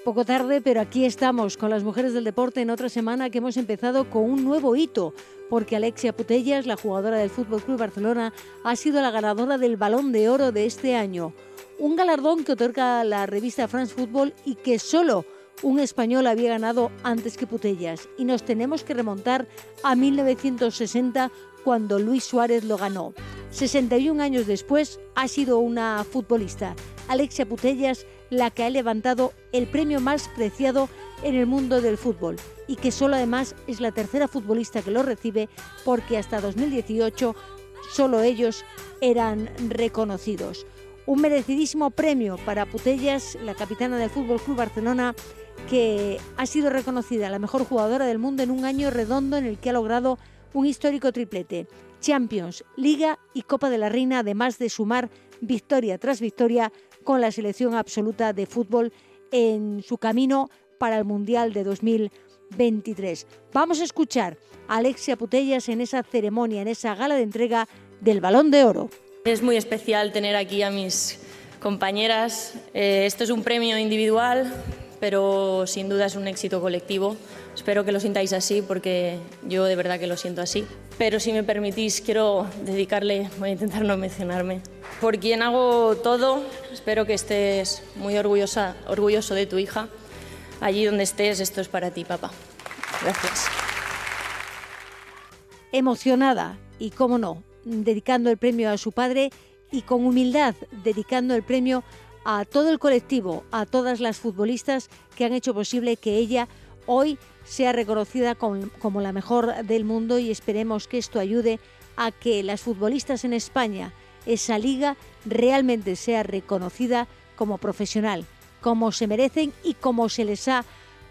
Poco tarde, pero aquí estamos con las mujeres del deporte en otra semana que hemos empezado con un nuevo hito, porque Alexia Putellas, la jugadora del Fútbol Club Barcelona, ha sido la ganadora del Balón de Oro de este año. Un galardón que otorga la revista France Football y que solo un español había ganado antes que Putellas. Y nos tenemos que remontar a 1960 cuando Luis Suárez lo ganó. 61 años después ha sido una futbolista, Alexia Putellas, la que ha levantado el premio más preciado en el mundo del fútbol y que solo además es la tercera futbolista que lo recibe porque hasta 2018 solo ellos eran reconocidos. Un merecidísimo premio para Putellas, la capitana del Fútbol Barcelona, que ha sido reconocida la mejor jugadora del mundo en un año redondo en el que ha logrado un histórico triplete, Champions, Liga y Copa de la Reina, además de sumar victoria tras victoria con la selección absoluta de fútbol en su camino para el Mundial de 2023. Vamos a escuchar a Alexia Putellas en esa ceremonia, en esa gala de entrega del Balón de Oro. Es muy especial tener aquí a mis compañeras. Eh, esto es un premio individual, pero sin duda es un éxito colectivo. Espero que lo sintáis así porque yo de verdad que lo siento así. Pero si me permitís, quiero dedicarle, voy a intentar no mencionarme, por quien hago todo. Espero que estés muy orgullosa, orgulloso de tu hija. Allí donde estés, esto es para ti, papá. Gracias. Emocionada y, cómo no, dedicando el premio a su padre y con humildad dedicando el premio a todo el colectivo, a todas las futbolistas que han hecho posible que ella hoy sea reconocida como, la mejor del mundo y esperemos que esto ayude a que las futbolistas en España, esa liga, realmente sea reconocida como profesional, como se merecen y como se les ha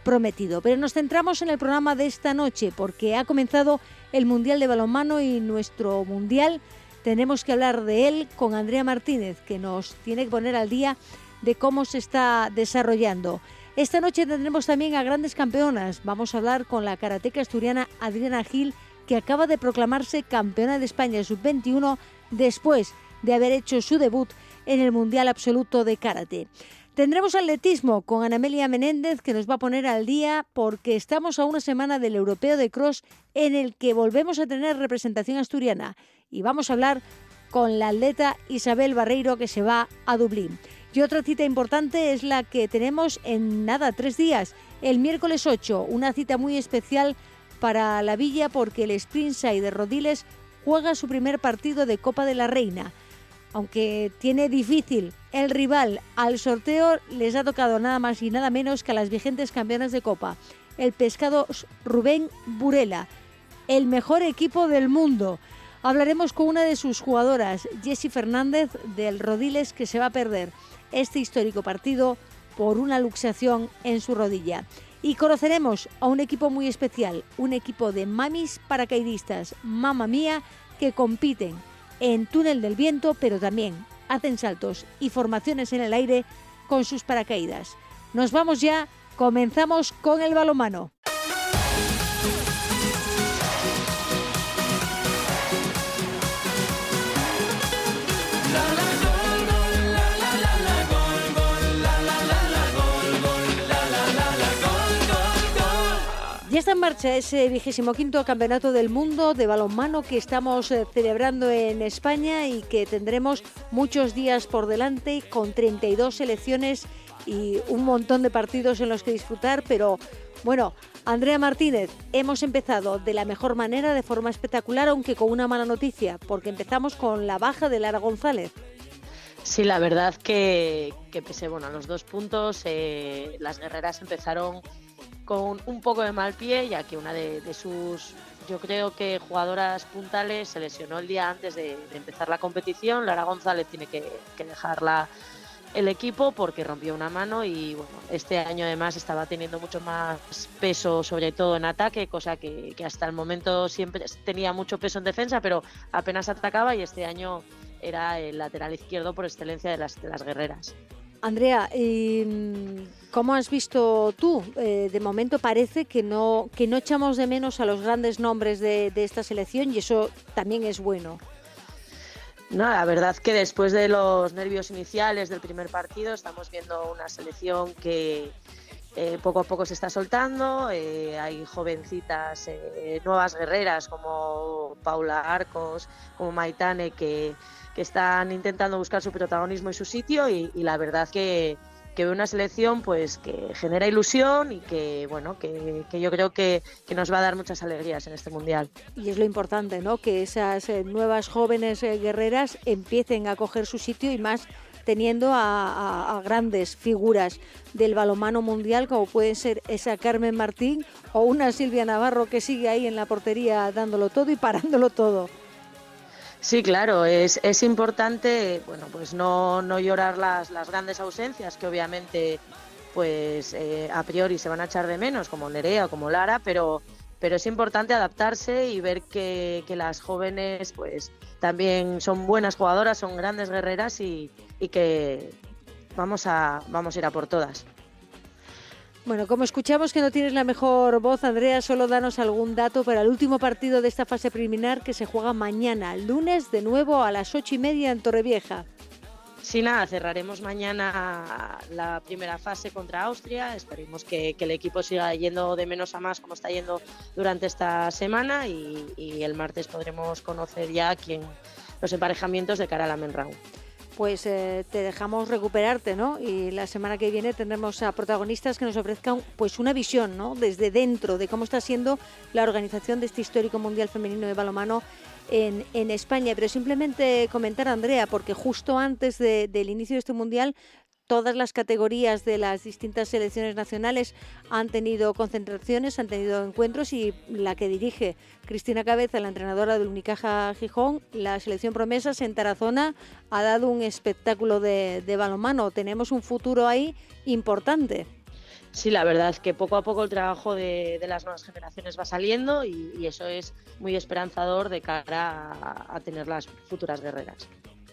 prometido. Pero nos centramos en el programa de esta noche porque ha comenzado el Mundial de Balonmano y nuestro Mundial tenemos que hablar de él con Andrea Martínez, que nos tiene que poner al día de cómo se está desarrollando. Esta noche tendremos también a grandes campeonas. Vamos a hablar con la karateca asturiana Adriana Gil, que acaba de proclamarse campeona de España sub-21 después de haber hecho su debut en el Mundial Absoluto de Karate. Tendremos atletismo con Anamelia Menéndez que nos va a poner al día porque estamos a una semana del Europeo de Cross en el que volvemos a tener representación asturiana y vamos a hablar con la atleta Isabel Barreiro que se va a Dublín. Y otra cita importante es la que tenemos en nada, tres días, el miércoles 8, una cita muy especial para la villa porque el Springside de Rodiles juega su primer partido de Copa de la Reina. Aunque tiene difícil el rival al sorteo, les ha tocado nada más y nada menos que a las vigentes campeonas de Copa, el pescado Rubén Burela, el mejor equipo del mundo. Hablaremos con una de sus jugadoras, Jessie Fernández, del Rodiles, que se va a perder este histórico partido por una luxación en su rodilla. Y conoceremos a un equipo muy especial, un equipo de mamis paracaidistas, mamá mía, que compiten en túnel del viento, pero también hacen saltos y formaciones en el aire con sus paracaídas. Nos vamos ya, comenzamos con el balomano. Está en marcha ese vigésimo quinto campeonato del mundo de balonmano que estamos eh, celebrando en España y que tendremos muchos días por delante con 32 selecciones y un montón de partidos en los que disfrutar, pero bueno, Andrea Martínez, hemos empezado de la mejor manera, de forma espectacular, aunque con una mala noticia, porque empezamos con la baja de Lara González. Sí, la verdad que, que pese bueno, a los dos puntos, eh, las guerreras empezaron con un poco de mal pie, ya que una de, sus, yo creo que jugadoras puntales se lesionó el día antes de, empezar la competición. Lara González tiene que, dejar la, el equipo porque rompió una mano y bueno, este año además estaba teniendo mucho más peso, sobre todo en ataque, cosa que, hasta el momento siempre tenía mucho peso en defensa, pero apenas atacaba y este año era el lateral izquierdo por excelencia de las guerreras. Andrea, ¿cómo has visto tú? Eh, de momento parece que no, que no echamos de menos a los grandes nombres de, esta selección y eso también es bueno. No, la verdad que después de los nervios iniciales del primer partido estamos viendo una selección que eh, poco a poco se está soltando. Eh, hay jovencitas, nuevas guerreras como Paula Arcos, como Maitane, que, están intentando buscar su protagonismo y su sitio y la verdad que, que ve una selección pues que genera ilusión y que bueno que, yo creo que, nos va a dar muchas alegrías en este mundial. Y es lo importante no que esas eh, nuevas jóvenes eh, guerreras empiecen a coger su sitio y más teniendo a, grandes figuras del balomano mundial como pueden ser esa Carmen Martín o una Silvia Navarro que sigue ahí en la portería dándolo todo y parándolo todo Sí, claro, es, es importante, bueno, pues no, no llorar las, las grandes ausencias que obviamente pues eh, a priori se van a echar de menos, como Nerea o como Lara, pero, pero es importante adaptarse y ver que, que, las jóvenes pues también son buenas jugadoras, son grandes guerreras y, y que vamos a, vamos a ir a por todas. Bueno, como escuchamos que no tienes la mejor voz, Andrea, solo danos algún dato para el último partido de esta fase preliminar que se juega mañana, lunes, de nuevo a las ocho y media en Torrevieja. Sí, nada, cerraremos mañana la primera fase contra Austria. Esperemos que, el equipo siga yendo de menos a más como está yendo durante esta semana y, el martes podremos conocer ya quién, los emparejamientos de cara a la Men pues eh, te dejamos recuperarte, ¿no? Y la semana que viene tendremos a protagonistas que nos ofrezcan pues una visión, ¿no? Desde dentro de cómo está siendo la organización de este histórico Mundial Femenino de Balomano en, en España. Pero simplemente comentar, Andrea, porque justo antes del inicio de este Mundial todas las categorías de las distintas selecciones nacionales han tenido concentraciones, han tenido encuentros y la que dirige Cristina Cabeza, la entrenadora del Unicaja Gijón, la selección promesas en Tarazona ha dado un espectáculo de, balonmano. Tenemos un futuro ahí importante. Sí, la verdad es que poco a poco el trabajo de, las nuevas generaciones va saliendo y, eso es muy esperanzador de cara a tener las futuras guerreras.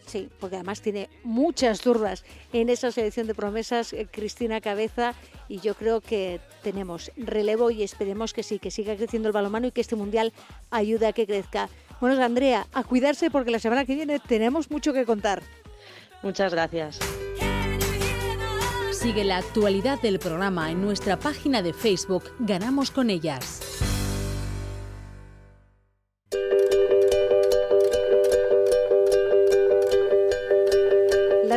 Sí, porque además tiene muchas dudas en esa selección de promesas eh, Cristina Cabeza y yo creo que tenemos relevo y esperemos que sí, que siga creciendo el balonmano y que este mundial ayude a que crezca. Bueno, Andrea, a cuidarse porque la semana que viene tenemos mucho que contar. Muchas gracias. Sigue la actualidad del programa en nuestra página de Facebook Ganamos con ellas.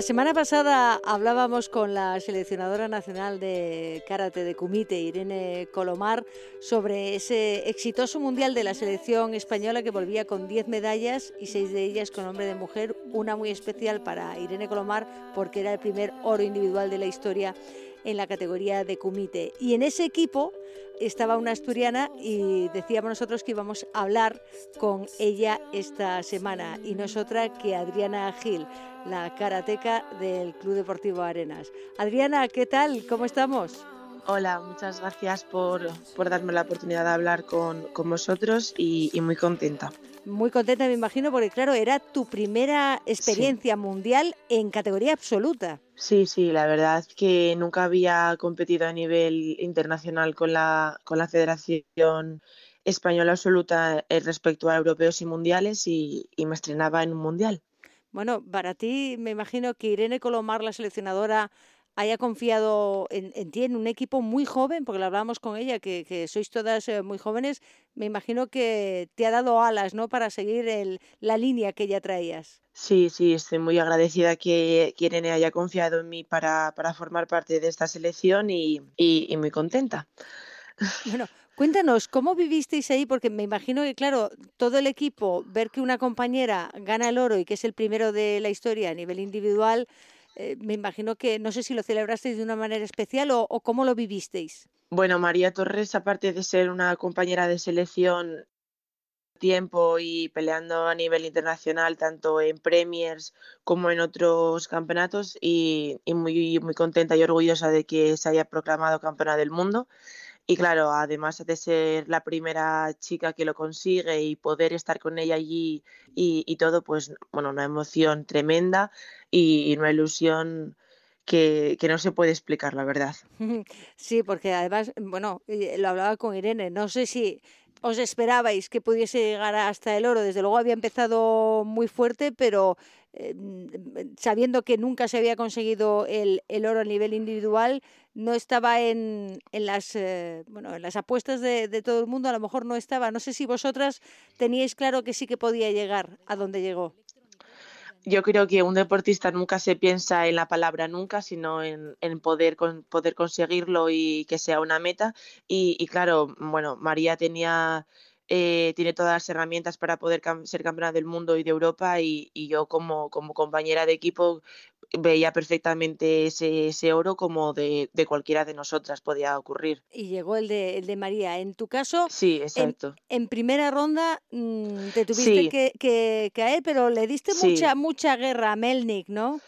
Semana pasada hablábamos con la seleccionadora nacional de karate de Kumite, Irene Colomar, sobre ese exitoso mundial de la selección española que volvía con 10 medallas y 6 de ellas con hombre de mujer, una muy especial para Irene Colomar porque era el primer oro individual de la historia en la categoría de Kumite. Y en ese equipo estaba una asturiana y decíamos nosotros que íbamos a hablar con ella esta semana y no es otra que Adriana Gil la karateca del Club Deportivo Arenas. Adriana, ¿qué tal? ¿Cómo estamos? Hola, muchas gracias por, darme la oportunidad de hablar con, vosotros y, muy contenta. Muy contenta, me imagino, porque claro, era tu primera experiencia mundial en categoría absoluta. Sí, sí, la verdad que nunca había competido a nivel internacional con la, con la Federación Española Absoluta eh, respecto a europeos y mundiales y me estrenaba en un mundial. Bueno, para ti me imagino que Irene Colomar, la seleccionadora, haya confiado en, ti, en un equipo muy joven, porque lo hablábamos con ella, que, sois todas eh, muy jóvenes, me imagino que te ha dado alas, ¿no?, para seguir el, la línea que ya traías. Sí, sí, estoy muy agradecida que, Irene haya confiado en mí para, para formar parte de esta selección y, y muy contenta. Bueno, Cuéntanos, ¿cómo vivisteis ahí? Porque me imagino que, claro, todo el equipo, ver que una compañera gana el oro y que es el primero de la historia a nivel individual, eh, me imagino que, no sé si lo celebrasteis de una manera especial o, cómo lo vivisteis. Bueno, María Torres, aparte de ser una compañera de selección, tiempo y peleando a nivel internacional, tanto en Premiers como en otros campeonatos, y, y muy, muy contenta y orgullosa de que se haya proclamado campeona del mundo. Y claro, además de ser la primera chica que lo consigue y poder estar con ella allí y, y todo, pues bueno, una emoción tremenda y, una ilusión que, que, no se puede explicar, la verdad. Sí, porque además, bueno, lo hablaba con Irene, no sé si os esperabais que pudiese llegar hasta el oro. Desde luego había empezado muy fuerte, pero eh, sabiendo que nunca se había conseguido el, el oro a nivel individual, no estaba en, en las eh, bueno en las apuestas de, de, todo el mundo, a lo mejor no estaba. No sé si vosotras teníais claro que sí que podía llegar a donde llegó. Yo creo que un deportista nunca se piensa en la palabra nunca, sino en, en poder, con, poder conseguirlo y que sea una meta. Y, y claro, bueno, María tenía eh, tiene todas las herramientas para poder cam ser campeona del mundo y de Europa y, y yo como, como, compañera de equipo veía perfectamente ese, ese oro como de, de, cualquiera de nosotras podía ocurrir. Y llegó el de, el de María. En tu caso, sí, exacto. En, en primera ronda mmm, te tuviste sí. que, que, caer, pero le diste sí. mucha, mucha guerra a Melnik, ¿no?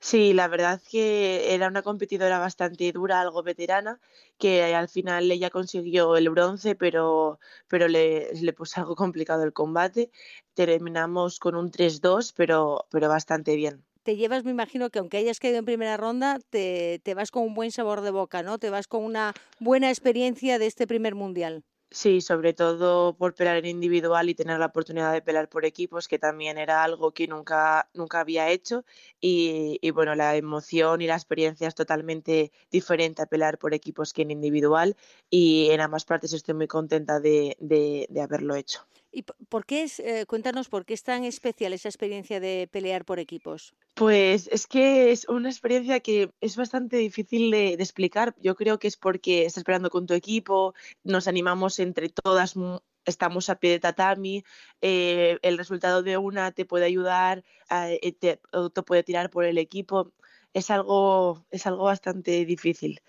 Sí, la verdad que era una competidora bastante dura, algo veterana, que al final ella consiguió el bronce, pero, pero le, le puso algo complicado el combate. Terminamos con un 3-2, pero, pero bastante bien te llevas, me imagino que aunque hayas caído en primera ronda, te, vas con un buen sabor de boca, ¿no? Te vas con una buena experiencia de este primer mundial. Sí, sobre todo por pelear en individual y tener la oportunidad de pelear por equipos, que también era algo que nunca, nunca había hecho. Y, bueno, la emoción y la experiencia es totalmente diferente a pelear por equipos que en individual. Y en ambas partes estoy muy contenta de, de haberlo hecho. ¿Y por qué es, eh, cuéntanos, por qué es tan especial esa experiencia de pelear por equipos? Pues es que es una experiencia que es bastante difícil de, explicar. Yo creo que es porque estás peleando con tu equipo, nos animamos entre todas estamos a pie de tatami, eh, el resultado de una te puede ayudar, eh, te, te, puede tirar por el equipo. Es algo, es algo bastante difícil.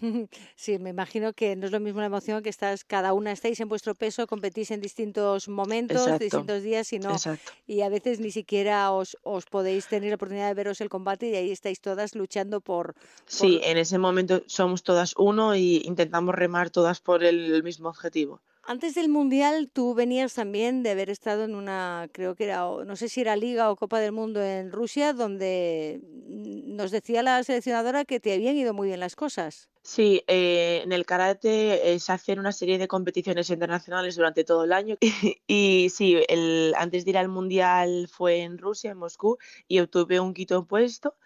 Sí, me imagino que no es lo mismo la emoción que estás, cada una estáis en vuestro peso, competís en distintos momentos, exacto, distintos días y no, exacto. y a veces ni siquiera os, os podéis tener la oportunidad de veros el combate y ahí estáis todas luchando por, por... Sí, en ese momento somos todas uno y intentamos remar todas por el mismo objetivo. Antes del Mundial tú venías también de haber estado en una, creo que era, no sé si era Liga o Copa del Mundo en Rusia, donde nos decía la seleccionadora que te habían ido muy bien las cosas. Sí, eh, en el karate se hacen una serie de competiciones internacionales durante todo el año y, sí, el, antes de ir al Mundial fue en Rusia, en Moscú, y obtuve un quinto puesto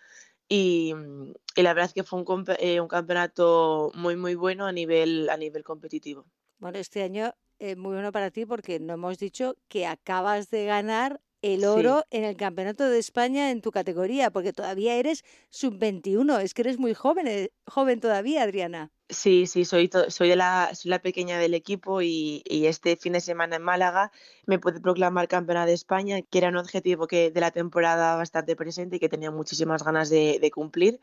y, y, la verdad es que fue un, eh, un campeonato muy, muy bueno a nivel, a nivel competitivo. Bueno, este año es muy bueno para ti porque no hemos dicho que acabas de ganar el oro sí. en el Campeonato de España en tu categoría, porque todavía eres sub-21, es que eres muy joven, eh, joven todavía, Adriana. Sí, sí, soy, soy, de la, soy la pequeña del equipo y, y, este fin de semana en Málaga me pude proclamar campeona de España, que era un objetivo que de la temporada bastante presente y que tenía muchísimas ganas de, de cumplir.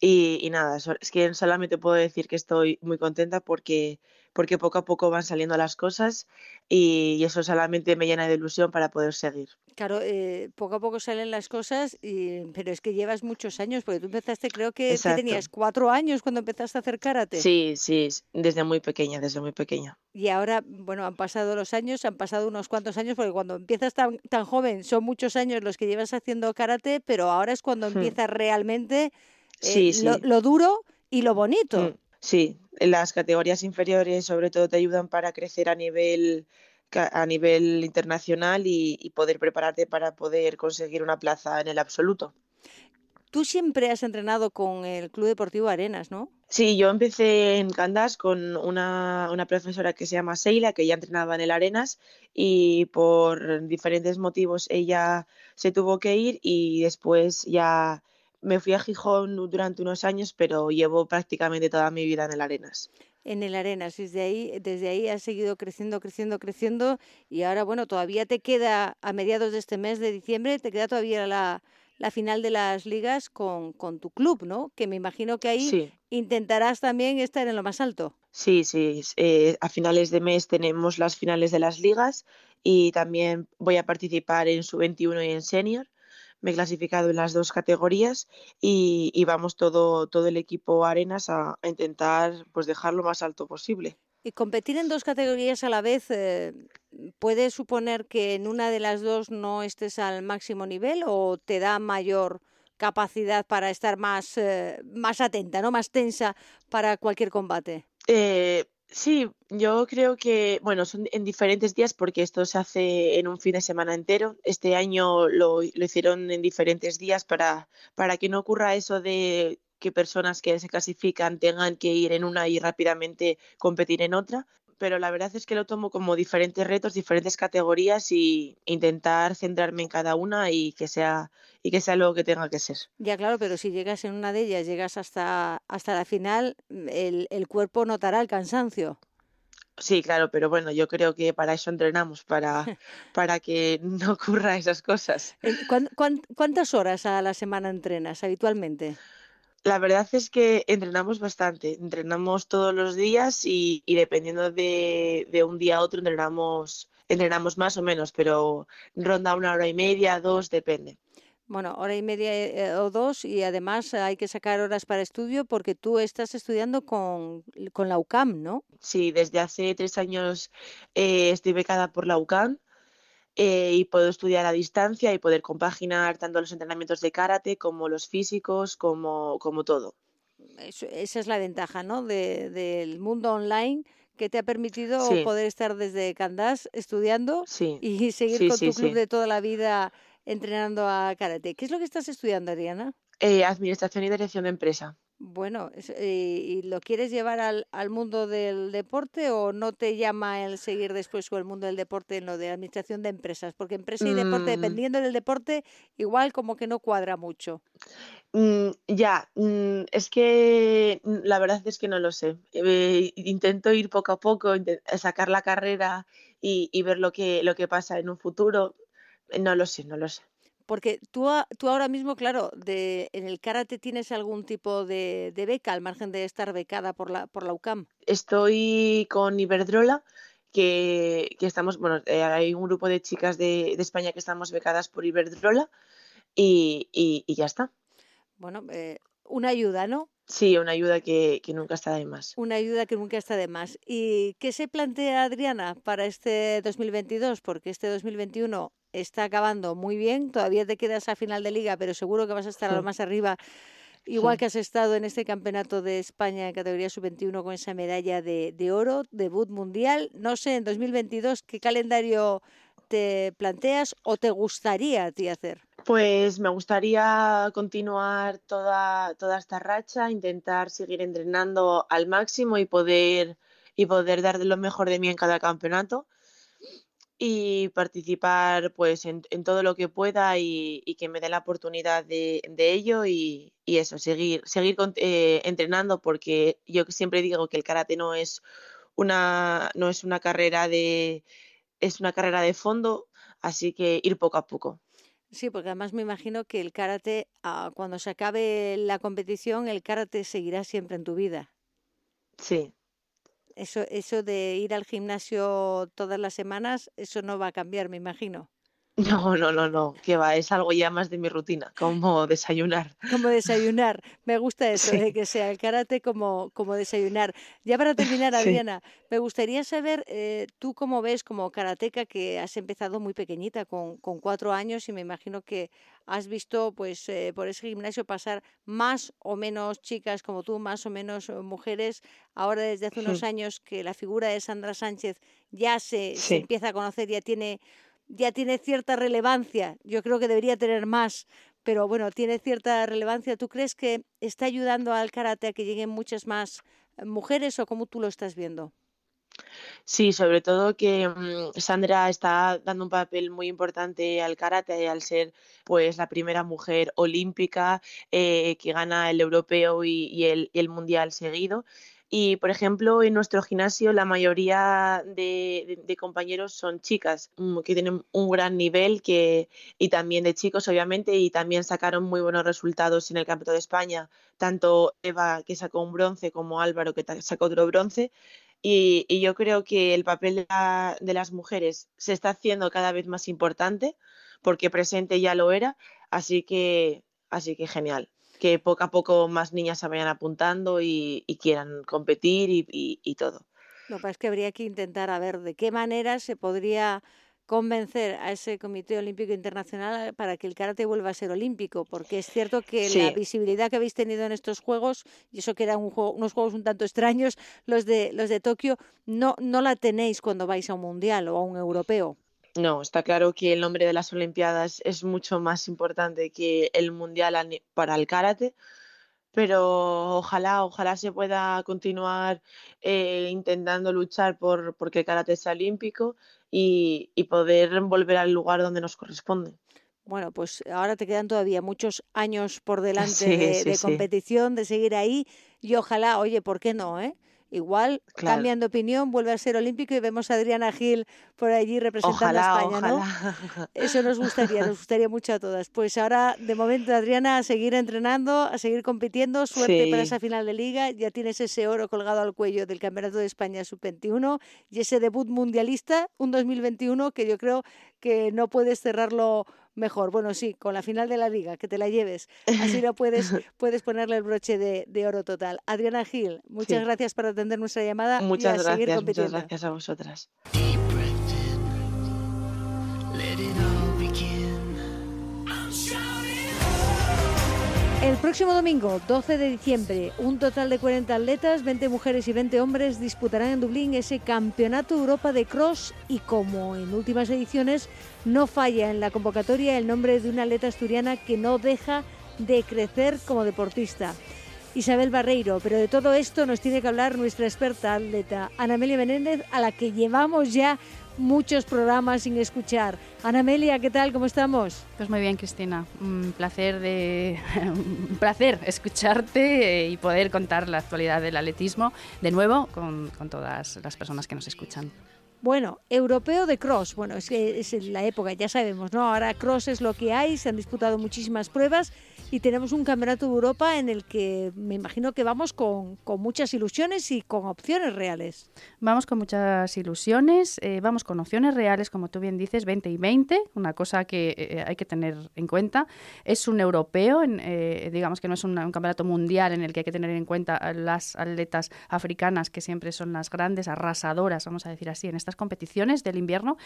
Y, y, nada, es que solamente puedo decir que estoy muy contenta porque, porque poco a poco van saliendo las cosas y, y eso solamente me llena de ilusión para poder seguir. Claro, eh, poco a poco salen las cosas, y, pero es que llevas muchos años, porque tú empezaste, creo que, que, tenías cuatro años cuando empezaste a hacer karate. Sí, sí, desde muy pequeña, desde muy pequeña. Y ahora, bueno, han pasado los años, han pasado unos cuantos años, porque cuando empiezas tan, tan joven son muchos años los que llevas haciendo karate, pero ahora es cuando hmm. empiezas realmente eh, sí, sí. Lo, lo, duro y lo bonito. Hmm. Sí, las categorías inferiores sobre todo te ayudan para crecer a nivel a nivel internacional y, y, poder prepararte para poder conseguir una plaza en el absoluto. Tú siempre has entrenado con el Club Deportivo Arenas, ¿no? Sí, yo empecé en Candás con una, una, profesora que se llama Seila, que ya entrenaba en el Arenas y por diferentes motivos ella se tuvo que ir y después ya me fui a Gijón durante unos años, pero llevo prácticamente toda mi vida en el Arenas. En el Arenas, desde ahí, desde ahí has seguido creciendo, creciendo, creciendo y ahora, bueno, todavía te queda a mediados de este mes de diciembre, te queda todavía la, la final de las ligas con, con, tu club, ¿no? Que me imagino que ahí sí. intentarás también estar en lo más alto. Sí, sí. eh, a finales de mes tenemos las finales de las ligas y también voy a participar en sub-21 y en senior. Me he clasificado en las dos categorías y, y vamos todo, todo el equipo Arenas a, a intentar pues dejar lo más alto posible. Y competir en dos categorías a la vez eh, puede suponer que en una de las dos no estés al máximo nivel o te da mayor capacidad para estar más, eh, más atenta, ¿no? más tensa para cualquier combate. Eh, sí, yo creo que, bueno, son en diferentes días porque esto se hace en un fin de semana entero. Este año lo, lo hicieron en diferentes días para, para que no ocurra eso de que personas que se clasifican tengan que ir en una y rápidamente competir en otra. Pero la verdad es que lo tomo como diferentes retos, diferentes categorías y intentar centrarme en cada una y que sea y que sea lo que tenga que ser. Ya claro, pero si llegas en una de ellas, llegas hasta, hasta la final, el, el cuerpo notará el cansancio. Sí, claro, pero bueno, yo creo que para eso entrenamos, para, para que no ocurra esas cosas. ¿cuán- cuán- ¿Cuántas horas a la semana entrenas habitualmente? La verdad es que entrenamos bastante, entrenamos todos los días y, y dependiendo de, de un día a otro entrenamos, entrenamos más o menos, pero ronda una hora y media, dos, depende. Bueno, hora y media eh, o dos y además hay que sacar horas para estudio porque tú estás estudiando con, con la UCAM, ¿no? Sí, desde hace tres años eh, estoy becada por la UCAM eh, y puedo estudiar a distancia y poder compaginar tanto los entrenamientos de karate como los físicos, como, como todo. Eso- esa es la ventaja, ¿no? De, del mundo online que te ha permitido Sí. poder estar desde Candás estudiando Sí, y seguir sí, con tu club de toda la vida entrenando a karate. ¿Qué es lo que estás estudiando, Adriana? Eh, administración y dirección de empresa. Bueno, eh, ¿y lo quieres llevar al, al mundo del deporte o no te llama el seguir después con el mundo del deporte en lo de administración de empresas? Porque empresa y deporte, Mm, dependiendo del deporte, igual como que no cuadra mucho. Mm, ya, mm, es que la verdad es que no lo sé. Eh, intento ir poco a poco, sacar la carrera y, y ver lo que, lo que pasa en un futuro. No lo sé, no lo sé. Porque tú, tú ahora mismo, claro, de, en el karate tienes algún tipo de, de beca, al margen de estar becada por la, por la UCAM. Estoy con Iberdrola, que, que estamos, bueno, eh, hay un grupo de chicas de, de España que estamos becadas por Iberdrola y, y, y ya está. Bueno, eh, una ayuda, ¿no? Sí, una ayuda que, que nunca está de más. Una ayuda que nunca está de más. ¿Y qué se plantea, Adriana, para este 2022? Porque este 2021 está acabando muy bien, todavía te quedas a final de liga, pero seguro que vas a estar a lo más arriba, igual Sí. que has estado en este campeonato de España en categoría sub-21 con esa medalla de, de oro, debut mundial. No sé, en 2022, ¿qué calendario te planteas o te gustaría a ti hacer? Pues me gustaría continuar toda, toda esta racha, intentar seguir entrenando al máximo y poder, y poder dar lo mejor de mí en cada campeonato y participar pues en, en todo lo que pueda y, y que me dé la oportunidad de, de ello y, y eso, seguir, seguir con- eh, entrenando porque yo siempre digo que el karate no es una, no es una carrera de, es una carrera de fondo, así que ir poco a poco. Sí, porque además me imagino que el karate, ah, cuando se acabe la competición, el karate seguirá siempre en tu vida. Sí. Eso, eso de ir al gimnasio todas las semanas, eso no va a cambiar, me imagino. No, no, no, no, que va, es algo ya más de mi rutina, como desayunar. Como desayunar. Me gusta eso, Sí. de que sea el karate como, como desayunar. Ya para terminar, Sí. Adriana, me gustaría saber, eh, tú cómo ves como karateca, que has empezado muy pequeñita, con, con cuatro años, y me imagino que has visto pues eh, por ese gimnasio pasar más o menos chicas como tú, más o menos eh, mujeres. Ahora desde hace unos años que la figura de Sandra Sánchez ya se, se empieza a conocer, ya tiene, ya tiene cierta relevancia. Yo creo que debería tener más, pero bueno, tiene cierta relevancia. ¿Tú crees que está ayudando al karate a que lleguen muchas más eh, mujeres o cómo tú lo estás viendo? Sí, sobre todo que mm, Sandra está dando un papel muy importante al karate al ser pues la primera mujer olímpica eh, que gana el europeo y, el mundial seguido. Y, por ejemplo, en nuestro gimnasio la mayoría de, compañeros son chicas mm, que tienen un gran nivel que, y también de chicos, obviamente, y también sacaron muy buenos resultados en el Campeonato de España, tanto Eva, que sacó un bronce, como Álvaro, que sacó otro bronce. Y, yo creo que el papel de, de las mujeres se está haciendo cada vez más importante, porque presente ya lo era, así que, así que genial que poco a poco más niñas se vayan apuntando y, quieran competir y, todo. Lo que pasa es que habría que intentar a ver de qué manera se podría convencer a ese Comité Olímpico Internacional para que el karate vuelva a ser olímpico, porque es cierto que la visibilidad que habéis tenido en estos juegos, y eso que eran unos juegos un tanto extraños, los de los de Tokio, no, no la tenéis cuando vais a un mundial o a un europeo. No, está claro que el nombre de las Olimpiadas es mucho más importante que el Mundial para el karate, pero ojalá, ojalá se pueda continuar eh, intentando luchar por, que el karate sea olímpico y, poder volver al lugar donde nos corresponde. Bueno, pues ahora te quedan todavía muchos años por delante de, competición, de seguir ahí y ojalá, oye, ¿por qué no? Eh? Igual, cambiando opinión, vuelve a ser olímpico y vemos a Adriana Gil por allí representando a España, ¿no? Eso nos gustaría, nos gustaría mucho a todas. Pues ahora, de momento, Adriana, a seguir entrenando, a seguir compitiendo. Suerte para esa final de liga. Ya tienes ese oro colgado al cuello del Campeonato de España Sub-21 y ese debut mundialista, un 2021 que yo creo que no puedes cerrarlo mejor. Bueno, sí, con la final de la liga, que te la lleves. Así lo puedes, puedes ponerle el broche de, oro total. Adriana Gil, muchas gracias por atender nuestra llamada muchas y a gracias, compitiendo. Muchas gracias a vosotras. El próximo domingo, 12 de diciembre, un total de 40 atletas, 20 mujeres y 20 hombres disputarán en Dublín ese Campeonato Europa de Cross y como en últimas ediciones, no falla en la convocatoria el nombre de una atleta asturiana que no deja de crecer como deportista. Isabel Barreiro, pero de todo esto nos tiene que hablar nuestra experta atleta Ana Amelia Menéndez, a la que llevamos ya muchos programas sin escuchar. Ana Amelia, ¿qué tal? ¿Cómo estamos? Pues muy bien, Cristina. Un placer de un placer escucharte y poder contar la actualidad del atletismo de nuevo con, con todas las personas que nos escuchan. Bueno, europeo de cross. Bueno, es es la época, ya sabemos, ¿no? Ahora cross es lo que hay, se han disputado muchísimas pruebas y tenemos un campeonato de Europa en el que me imagino que vamos con, muchas ilusiones y con opciones reales. Vamos con muchas ilusiones, eh, vamos con opciones reales, como tú bien dices, 20 y 20, una cosa que eh, hay que tener en cuenta. Es un europeo, eh, digamos que no es un, campeonato mundial en el que hay que tener en cuenta las atletas africanas, que siempre son las grandes, arrasadoras, vamos a decir así, en competiciones del invierno.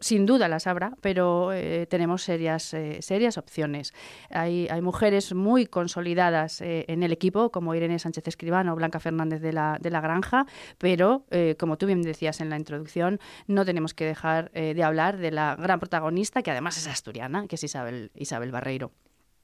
sin duda las habrá, pero tenemos serias, serias opciones. Hay hay, mujeres muy consolidadas eh, en el equipo, como Irene Sánchez Escribano o Blanca Fernández de la, de la Granja, pero eh, como tú bien decías en la introducción, no tenemos que dejar eh, de hablar de la gran protagonista, que además es asturiana, que es Isabel, Isabel Barreiro.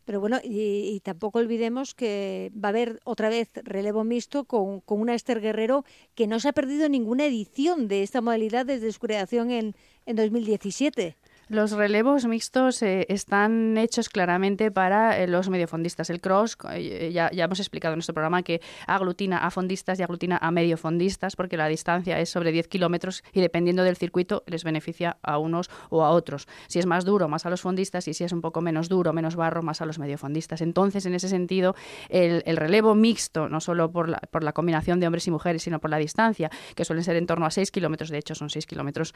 Pero bueno, y, tampoco olvidemos que va a haber otra vez relevo mixto con, con, una Esther Guerrero que no se ha perdido ninguna edición de esta modalidad desde su creación en, en 2017. Los relevos mixtos eh, están hechos claramente para eh, los mediofondistas. El cross, eh, ya, ya, hemos explicado en nuestro programa que aglutina a fondistas y aglutina a mediofondistas porque la distancia es sobre 10 kilómetros y dependiendo del circuito les beneficia a unos o a otros. Si es más duro, más a los fondistas y si es un poco menos duro, menos barro, más a los mediofondistas. Entonces, en ese sentido, el, el relevo mixto, no solo por la, por la combinación de hombres y mujeres, sino por la distancia, que suelen ser en torno a 6 kilómetros, de hecho son 6 kilómetros,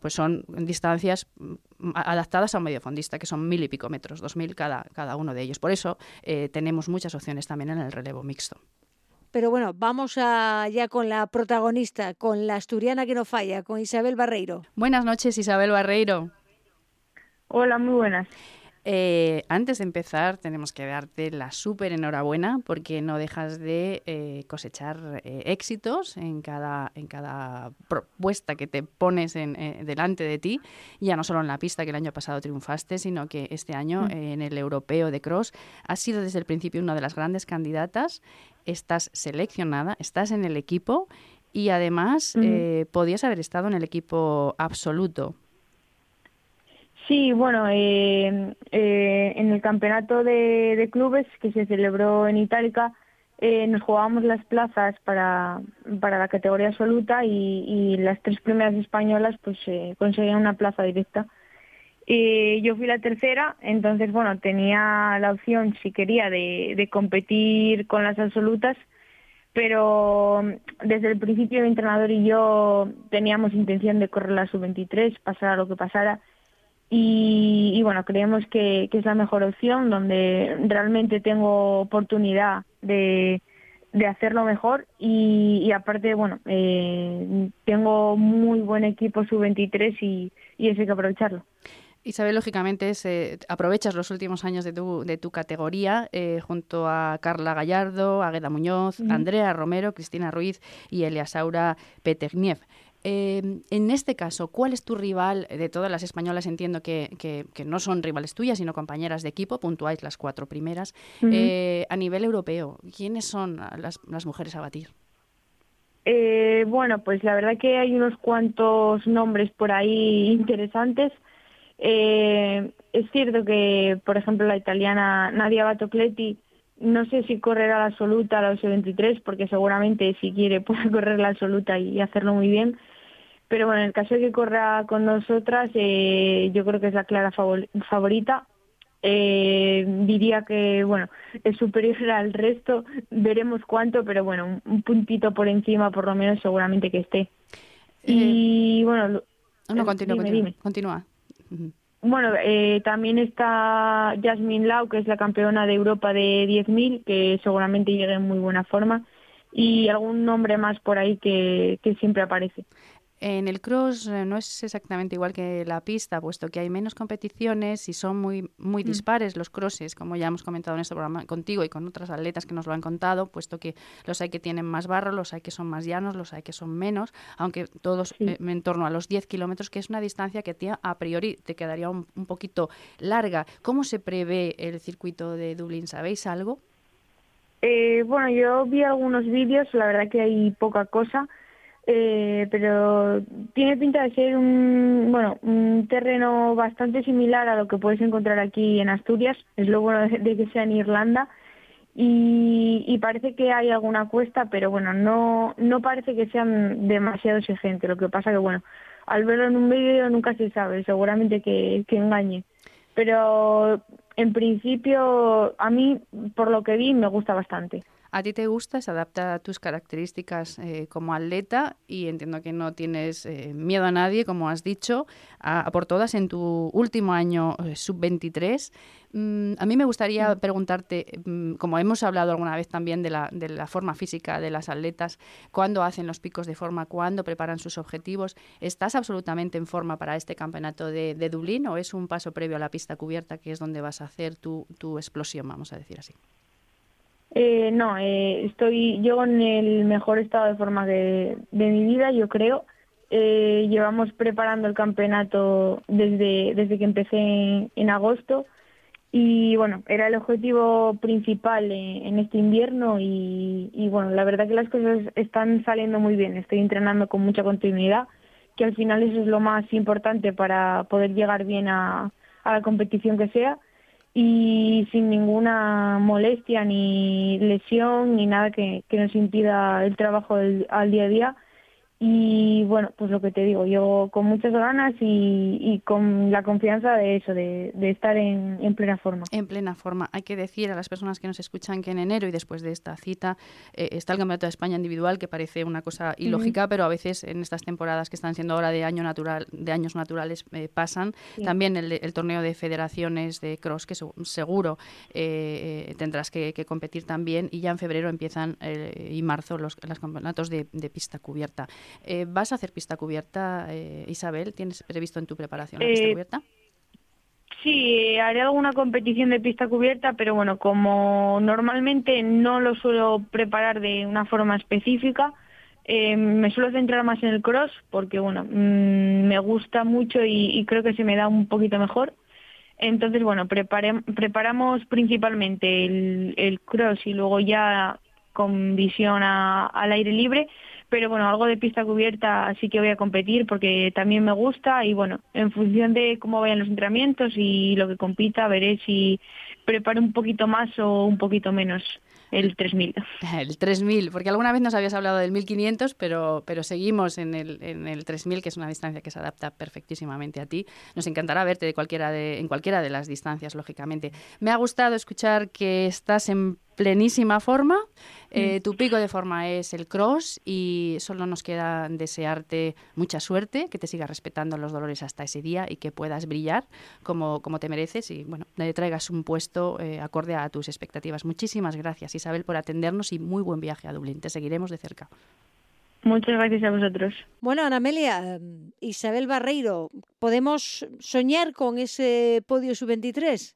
pues son distancias Mm, adaptadas a un medio fondista, que son mil y pico metros, dos mil cada, cada uno de ellos. Por eso eh, tenemos muchas opciones también en el relevo mixto. Pero bueno, vamos ya con la protagonista, con la asturiana que no falla, con Isabel Barreiro. Buenas noches, Isabel Barreiro. Hola, muy buenas. Eh, antes de empezar, tenemos que darte la súper enhorabuena porque no dejas de eh, cosechar eh, éxitos en cada, en cada propuesta que te pones en, delante de ti, ya no solo en la pista que el año pasado triunfaste, sino que este año mm. en el europeo de cross has sido desde el principio una de las grandes candidatas, estás seleccionada, estás en el equipo y además podías haber estado en el equipo absoluto Sí, bueno, eh, eh, en el campeonato de, clubes que se celebró en Itálica, eh, nos jugábamos las plazas para, para la categoría absoluta y, las tres primeras españolas pues conseguían una plaza directa. Yo fui la tercera, entonces bueno, tenía la opción si quería de, de competir con las absolutas, pero desde el principio el entrenador y yo teníamos intención de correr la sub-23, pasara lo que pasara, y, y bueno, creemos que, que, es la mejor opción, donde realmente tengo oportunidad de, de hacerlo mejor y, y aparte, bueno, eh, tengo muy buen equipo sub-23 y, y eso hay que aprovecharlo. Isabel, lógicamente, eh, aprovechas los últimos años de tu, de tu categoría eh, junto a Carla Gallardo, Agueda Muñoz, mm. Andrea Romero, Cristina Ruiz y Eliasaura Petegniev. Eh, en este caso, ¿cuál es tu rival de todas las españolas? Entiendo que, que, que, no son rivales tuyas, sino compañeras de equipo, puntuáis las cuatro primeras. Uh -huh. eh, a nivel europeo, ¿quiénes son las, las mujeres a batir? Eh, bueno, pues la verdad que hay unos cuantos nombres por ahí interesantes. Eh, es cierto que, por ejemplo, la italiana Nadia Batocletti, no sé si correrá la absoluta a los 23, porque seguramente si quiere puede correr la absoluta y hacerlo muy bien. Pero bueno, en el caso de que corra con nosotras, eh, yo creo que es la clara favor favorita. Eh, diría que, bueno, es superior al resto, veremos cuánto, pero bueno, un, un puntito por encima por lo menos seguramente que esté. Eh, y bueno... No, continúa, dime, continúa. Dime. continúa. Bueno, eh, también está Jasmine Lau, que es la campeona de Europa de 10.000, que seguramente llegue en muy buena forma, y algún nombre más por ahí que, que siempre aparece. En el cross eh, no es exactamente igual que la pista, puesto que hay menos competiciones y son muy, muy dispares los crosses, como ya hemos comentado en este programa contigo y con otras atletas que nos lo han contado, puesto que los hay que tienen más barro, los hay que son más llanos, los hay que son menos, aunque todos sí. eh, en torno a los 10 kilómetros, que es una distancia que a priori te quedaría un, un poquito larga. ¿Cómo se prevé el circuito de Dublín? ¿Sabéis algo? Eh, bueno, yo vi algunos vídeos, la verdad que hay poca cosa eh, pero tiene pinta de ser un bueno un terreno bastante similar a lo que puedes encontrar aquí en Asturias. Es lo bueno de, que sea en Irlanda. Y, y, parece que hay alguna cuesta pero bueno no no parece que sean demasiado exigentes lo que pasa que bueno al verlo en un vídeo nunca se sabe. Seguramente que, que engañe. Pero en principio a mí por lo que vi me gusta bastante a ti te gusta, se adapta a tus características eh, como atleta y entiendo que no tienes eh, miedo a nadie, como has dicho, a, a por todas en tu último año eh, sub-23. Mm, a mí me gustaría preguntarte, mm, como hemos hablado alguna vez también de la, de la forma física de las atletas, cuándo hacen los picos de forma, cuándo preparan sus objetivos. ¿Estás absolutamente en forma para este campeonato de, de Dublín o es un paso previo a la pista cubierta que es donde vas a hacer tu, tu explosión, vamos a decir así? Eh, no, eh, estoy yo en el mejor estado de forma de, mi vida, yo creo. Eh, llevamos preparando el campeonato desde, desde que empecé en, agosto y bueno, era el objetivo principal en, este invierno y, bueno, la verdad que las cosas están saliendo muy bien. Estoy entrenando con mucha continuidad, que al final eso es lo más importante para poder llegar bien a la competición que sea y sin ninguna molestia ni lesión ni nada que, nos impida el trabajo al día a día y bueno, pues lo que te digo, yo con muchas ganas y, y con la confianza de eso, de, de estar en, en, plena forma. En plena forma. Hay que decir a las personas que nos escuchan que en enero y después de esta cita eh, está el Campeonato de España individual, que parece una cosa ilógica, uh -huh. pero a veces en estas temporadas que están siendo ahora de año natural, de años naturales eh, pasan. Sí. También el, el, torneo de federaciones de cross, que seguro eh, tendrás que, que, competir también, y ya en febrero empiezan eh, y marzo los, los campeonatos de, de pista cubierta. Eh, ¿Vas a hacer pista cubierta, eh, Isabel? ¿Tienes previsto en tu preparación la pista eh, cubierta? Sí, haré alguna competición de pista cubierta, pero bueno, como normalmente no lo suelo preparar de una forma específica, eh, me suelo centrar más en el cross porque bueno, mmm, me gusta mucho y, y, creo que se me da un poquito mejor. Entonces, bueno, prepare, preparamos principalmente el, el cross y luego ya con visión a, al aire libre pero bueno, algo de pista cubierta sí que voy a competir porque también me gusta y bueno, en función de cómo vayan los entrenamientos y lo que compita, veré si preparo un poquito más o un poquito menos. el 3000. El 3000, porque alguna vez nos habías hablado del 1500, pero, pero seguimos en el, en el 3000, que es una distancia que se adapta perfectísimamente a ti. Nos encantará verte de cualquiera de, en cualquiera de las distancias, lógicamente. Me ha gustado escuchar que estás en plenísima forma. Eh, tu pico de forma es el cross y solo nos queda desearte mucha suerte, que te sigas respetando los dolores hasta ese día y que puedas brillar como, como te mereces y bueno, le traigas un puesto eh, acorde a tus expectativas. Muchísimas gracias Isabel por atendernos y muy buen viaje a Dublín. Te seguiremos de cerca. Muchas gracias a vosotros. Bueno, Ana Amelia, Isabel Barreiro, ¿podemos soñar con ese podio sub-23?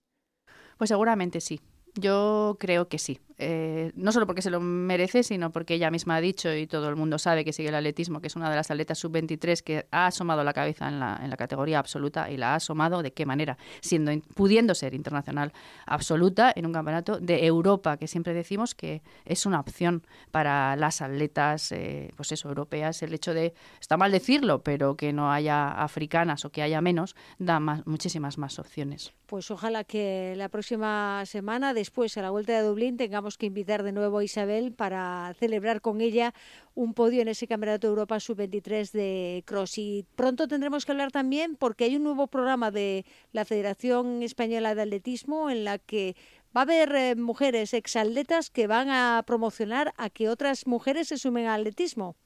Pues seguramente sí. Yo creo que sí. Eh, no solo porque se lo merece, sino porque ella misma ha dicho y todo el mundo sabe que sigue el atletismo, que es una de las atletas sub-23 que ha asomado la cabeza en la, en la, categoría absoluta y la ha asomado de qué manera, siendo pudiendo ser internacional absoluta en un campeonato de Europa, que siempre decimos que es una opción para las atletas, eh, pues eso, europeas. El hecho de, está mal decirlo, pero que no haya africanas o que haya menos, da más, muchísimas más opciones. Pues ojalá que la próxima semana, después a la vuelta de Dublín, tengamos que invitar de nuevo a Isabel para celebrar con ella un podio en ese Campeonato de Europa Sub-23 de Cross. Y pronto tendremos que hablar también porque hay un nuevo programa de la Federación Española de Atletismo en la que va a haber eh, mujeres exatletas que van a promocionar a que otras mujeres se sumen al atletismo.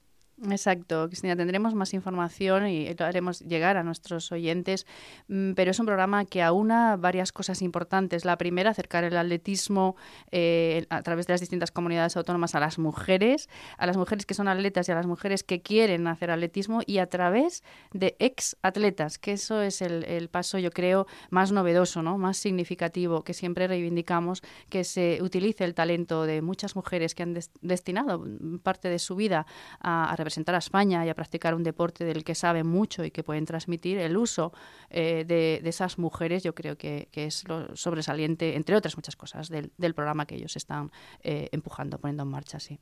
Exacto, Cristina, tendremos más información y lo haremos llegar a nuestros oyentes, mm, pero es un programa que aúna varias cosas importantes. La primera, acercar el atletismo eh, a través de las distintas comunidades autónomas a las mujeres, a las mujeres que son atletas y a las mujeres que quieren hacer atletismo y a través de ex atletas, que eso es el, paso, yo creo, más novedoso, ¿no? más significativo, que siempre reivindicamos, que se utilice el talento de muchas mujeres que han destinado parte de su vida a, a representar a España y a practicar un deporte del que saben mucho y que pueden transmitir, el uso eh, de, esas mujeres yo creo que, es lo sobresaliente, entre otras muchas cosas, del, programa que ellos están eh, empujando, poniendo en marcha. Sí.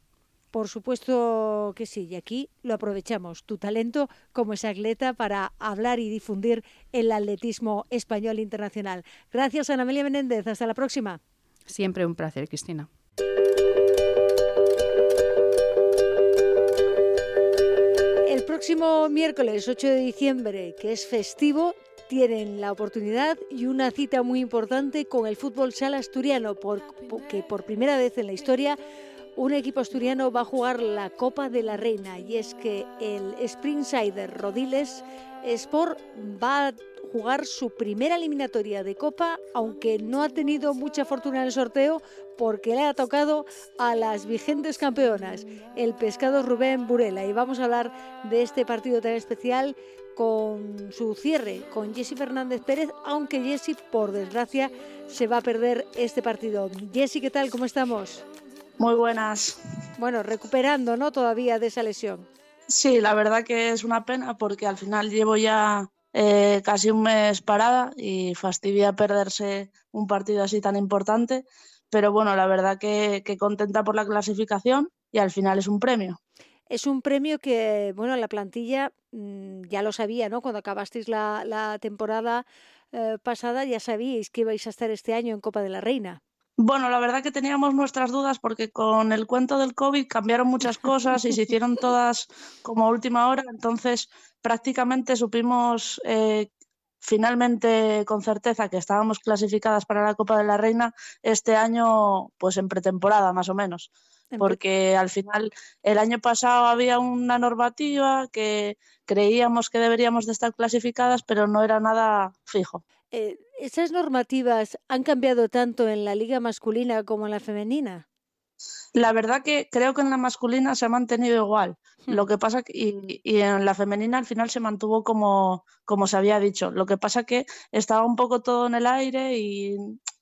Por supuesto que sí, y aquí lo aprovechamos, tu talento como esa atleta para hablar y difundir el atletismo español internacional. Gracias, Ana Amelia Menéndez. Hasta la próxima. Siempre un placer, Cristina. Próximo miércoles 8 de diciembre, que es festivo, tienen la oportunidad y una cita muy importante con el fútbol sala asturiano, porque por primera vez en la historia un equipo asturiano va a jugar la Copa de la Reina y es que el Springsider Rodiles Sport va a jugar su primera eliminatoria de Copa, aunque no ha tenido mucha fortuna en el sorteo porque le ha tocado a las vigentes campeonas, el pescado Rubén Burela. Y vamos a hablar de este partido tan especial con su cierre con Jesse Fernández Pérez, aunque Jesse, por desgracia, se va a perder este partido. Jesse, ¿qué tal? ¿Cómo estamos? Muy buenas. Bueno, recuperando, ¿no? Todavía de esa lesión. Sí, la verdad que es una pena porque al final llevo ya eh, casi un mes parada y fastidia perderse un partido así tan importante. Pero bueno, la verdad que, contenta por la clasificación y al final es un premio. Es un premio que, bueno, la plantilla mm, ya lo sabía, ¿no? Cuando acabasteis la, temporada eh, pasada ya sabíais que ibais a estar este año en Copa de la Reina. Bueno, la verdad que teníamos nuestras dudas porque con el cuento del COVID cambiaron muchas cosas y se hicieron todas como a última hora, entonces prácticamente supimos eh, finalmente con certeza que estábamos clasificadas para la Copa de la Reina este año, pues en pretemporada más o menos, porque al final el año pasado había una normativa que creíamos que deberíamos de estar clasificadas, pero no era nada fijo. Eh, ¿Esas normativas han cambiado tanto en la liga masculina como en la femenina? La verdad que creo que en la masculina se ha mantenido igual. Hmm. Lo que pasa que, y, y, en la femenina al final se mantuvo como, como se había dicho. Lo que pasa que estaba un poco todo en el aire y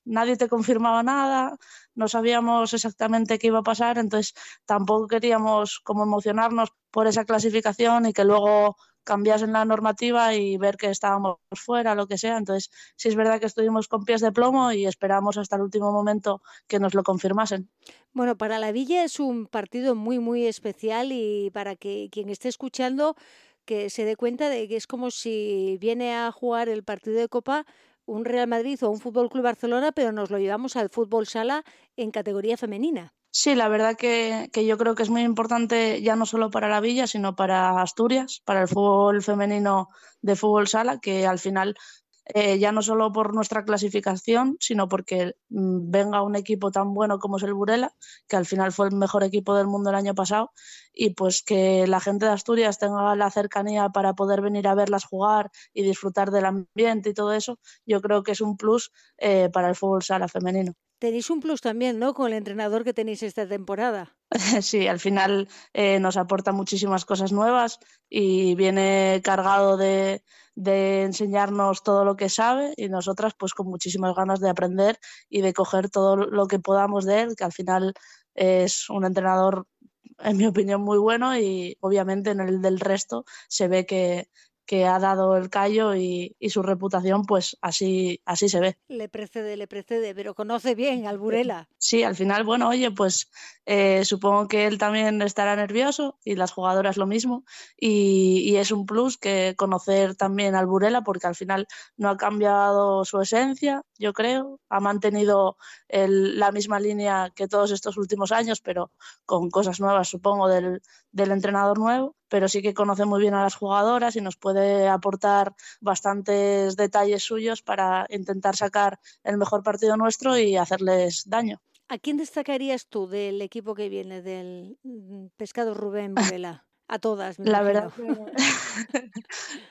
nadie te confirmaba nada, no sabíamos exactamente qué iba a pasar, entonces tampoco queríamos como emocionarnos por esa clasificación y que luego cambiasen la normativa y ver que estábamos fuera, lo que sea. Entonces, sí es verdad que estuvimos con pies de plomo y esperamos hasta el último momento que nos lo confirmasen. Bueno, para la Villa es un partido muy, muy especial y para que quien esté escuchando que se dé cuenta de que es como si viene a jugar el partido de Copa un Real Madrid o un Fútbol Club Barcelona, pero nos lo llevamos al fútbol sala en categoría femenina. Sí, la verdad que, que, yo creo que es muy importante ya no solo para la villa, sino para Asturias, para el fútbol femenino de fútbol sala, que al final eh, ya no solo por nuestra clasificación, sino porque mm, venga un equipo tan bueno como es el Burela, que al final fue el mejor equipo del mundo el año pasado, y pues que la gente de Asturias tenga la cercanía para poder venir a verlas jugar y disfrutar del ambiente y todo eso, yo creo que es un plus eh, para el fútbol sala femenino. Tenéis un plus también, ¿no? Con el entrenador que tenéis esta temporada. Sí, al final eh, nos aporta muchísimas cosas nuevas y viene cargado de, de, enseñarnos todo lo que sabe y nosotras pues con muchísimas ganas de aprender y de coger todo lo que podamos de él, que al final es un entrenador en mi opinión muy bueno y obviamente en el del resto se ve que, que ha dado el callo y, y, su reputación, pues así, así se ve. Le precede, le precede, pero conoce bien al Burela. Sí, al final, bueno, oye, pues eh, supongo que él también estará nervioso y las jugadoras lo mismo. Y, y, es un plus que conocer también al Burela, porque al final no ha cambiado su esencia, yo creo. Ha mantenido el, la misma línea que todos estos últimos años, pero con cosas nuevas, supongo, del, del entrenador nuevo pero sí que conoce muy bien a las jugadoras y nos puede aportar bastantes detalles suyos para intentar sacar el mejor partido nuestro y hacerles daño. ¿A quién destacarías tú del equipo que viene del mm, pescado Rubén Vela? A todas. la, verdad que,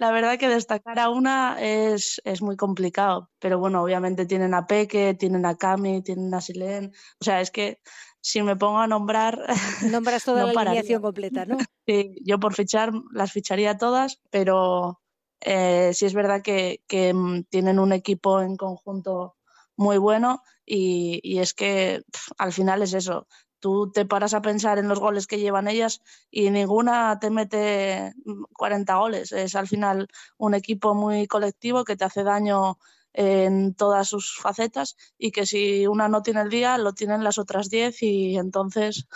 la verdad que destacar a una es, es, muy complicado, pero bueno, obviamente tienen a Peque, tienen a Cami, tienen a Silén, o sea, es que si me pongo a nombrar... Nombras toda la alineación completa, ¿no? Sí, yo por fichar las ficharía todas, pero eh, sí es verdad que, que, mm, tienen un equipo en conjunto muy bueno y, y es que pff, al final es eso. Tú te paras a pensar en los goles que llevan ellas y ninguna te mete 40 goles. Es al final un equipo muy colectivo que te hace daño en todas sus facetas y que si una no tiene el día, lo tienen las otras 10 y entonces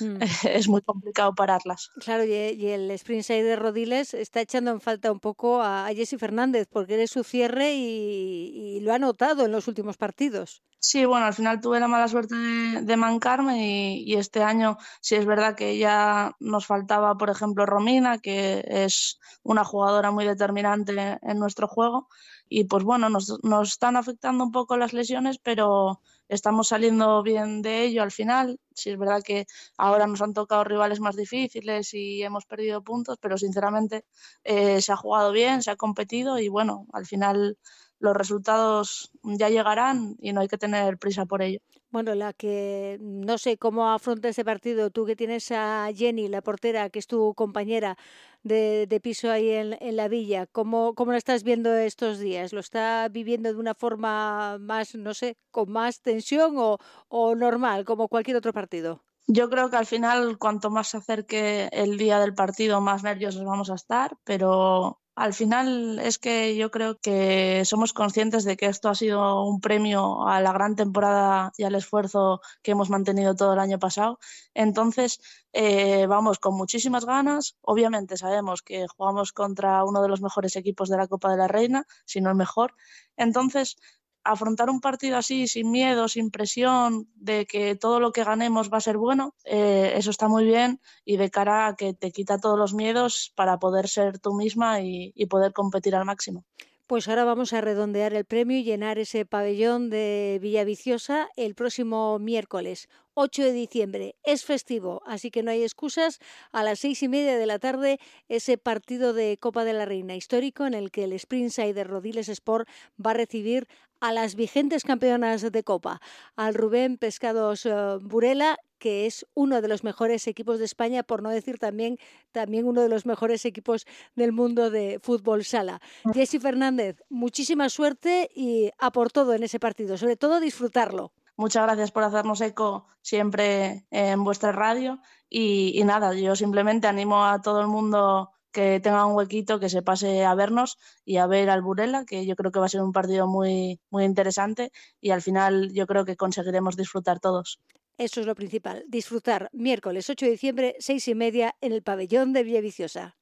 mm. es muy complicado pararlas. Claro, y, el sprint de Rodiles está echando en falta un poco a, Jesse Fernández porque eres su cierre y, y, lo ha notado en los últimos partidos. Sí, bueno, al final tuve la mala suerte de, de mancarme y, y, este año sí es verdad que ya nos faltaba, por ejemplo, Romina, que es una jugadora muy determinante en nuestro juego y pues bueno, nos, nos están afectando un poco las lesiones, pero estamos saliendo bien de ello al final. Sí es verdad que ahora nos han tocado rivales más difíciles y hemos perdido puntos, pero sinceramente eh, se ha jugado bien, se ha competido y bueno, al final los resultados ya llegarán y no hay que tener prisa por ello. Bueno, la que no sé cómo afronta ese partido, tú que tienes a Jenny, la portera, que es tu compañera de, de piso ahí en, en, la villa, ¿cómo, ¿cómo lo estás viendo estos días? ¿Lo está viviendo de una forma más, no sé, con más tensión o, o normal, como cualquier otro partido? Yo creo que al final, cuanto más se acerque el día del partido, más nerviosos vamos a estar, pero al final es que yo creo que somos conscientes de que esto ha sido un premio a la gran temporada y al esfuerzo que hemos mantenido todo el año pasado. Entonces, eh, vamos con muchísimas ganas. Obviamente sabemos que jugamos contra uno de los mejores equipos de la Copa de la Reina, si no el mejor. Entonces, afrontar un partido así, sin miedo, sin presión, de que todo lo que ganemos va a ser bueno, eh, eso está muy bien y de cara a que te quita todos los miedos para poder ser tú misma y, poder competir al máximo. Pues ahora vamos a redondear el premio y llenar ese pabellón de Villaviciosa el próximo miércoles, 8 de diciembre. Es festivo, así que no hay excusas. A las seis y media de la tarde, ese partido de Copa de la Reina histórico en el que el Springside de Rodiles Sport va a recibir a las vigentes campeonas de Copa, al Rubén Pescados uh, Burela que es uno de los mejores equipos de España, por no decir también, también uno de los mejores equipos del mundo de fútbol sala. Jessy Fernández, muchísima suerte y a por todo en ese partido, sobre todo disfrutarlo. Muchas gracias por hacernos eco siempre en vuestra radio y nada, yo simplemente animo a todo el mundo que tenga un huequito, que se pase a vernos y a ver al Burela, que yo creo que va a ser un partido muy, muy interesante y al final yo creo que conseguiremos disfrutar todos. Eso es lo principal, disfrutar miércoles 8 de diciembre, seis y media, en el pabellón de Villaviciosa.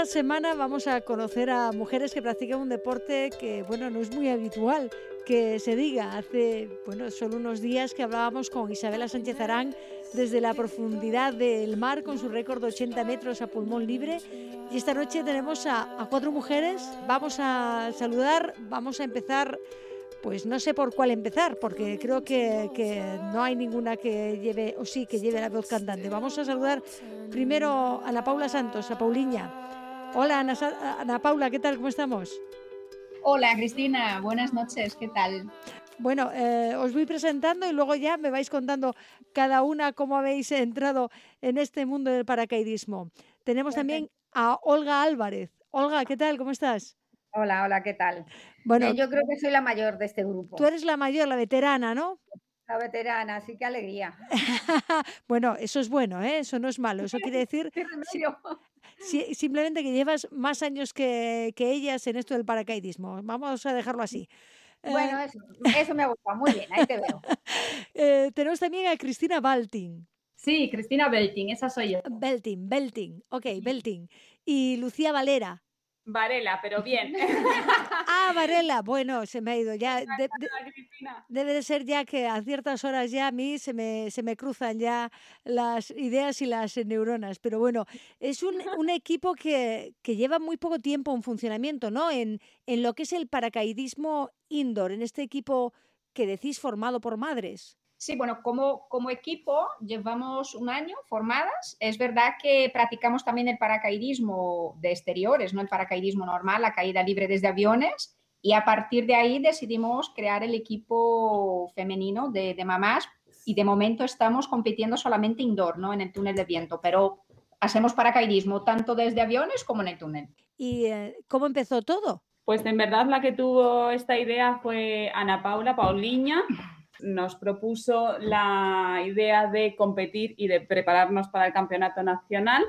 Esta semana vamos a conocer a mujeres que practican un deporte que, bueno, no es muy habitual, que se diga. Hace, bueno, solo unos días que hablábamos con Isabela Sánchez Arán desde la profundidad del mar con su récord de 80 metros a pulmón libre. Y esta noche tenemos a, a cuatro mujeres. Vamos a saludar, vamos a empezar pues no sé por cuál empezar, porque creo que, que, no hay ninguna que lleve, o sí, que lleve la voz cantante. Vamos a saludar primero a Ana Paula Santos, a Pauliña. Hola Ana, Ana Paula, ¿qué tal? ¿Cómo estamos? Hola Cristina, buenas noches, ¿qué tal? Bueno, eh, os voy presentando y luego ya me vais contando cada una cómo habéis entrado en este mundo del paracaidismo. Tenemos también a Olga Álvarez. Olga, ¿qué tal? ¿Cómo estás? Hola, hola, ¿qué tal? Bueno, eh, yo creo que soy la mayor de este grupo. Tú eres la mayor, la veterana, ¿no? La veterana, así que alegría. bueno, eso es bueno, ¿eh? eso no es malo. Eso quiere decir si, simplemente que llevas más años que, que, ellas en esto del paracaidismo. Vamos a dejarlo así. Bueno, eh, eso, eso, me ha gustado. Muy bien, ahí te veo. eh, tenemos también a Cristina Baltin. Sí, Cristina Belting, esa soy yo. Belting, Belting, ok, Belting. Y Lucía Valera. Varela, pero bien. ah, Varela, bueno, se me ha ido ya. debe de ser ya que a ciertas horas ya a mí se me, se me cruzan ya las ideas y las neuronas. Pero bueno, es un, un equipo que, que, lleva muy poco tiempo en funcionamiento, ¿no? En, en lo que es el paracaidismo indoor, en este equipo que decís formado por madres. Sí, bueno, como, como equipo llevamos un año formadas. Es verdad que practicamos también el paracaidismo de exteriores, no el paracaidismo normal, la caída libre desde aviones. Y a partir de ahí decidimos crear el equipo femenino de, de mamás y de momento estamos compitiendo solamente indoor, ¿no? En el túnel de viento, pero hacemos paracaidismo tanto desde aviones como en el túnel. ¿Y eh, cómo empezó todo? Pues en verdad la que tuvo esta idea fue Ana Paula Pauliña nos propuso la idea de competir y de prepararnos para el campeonato nacional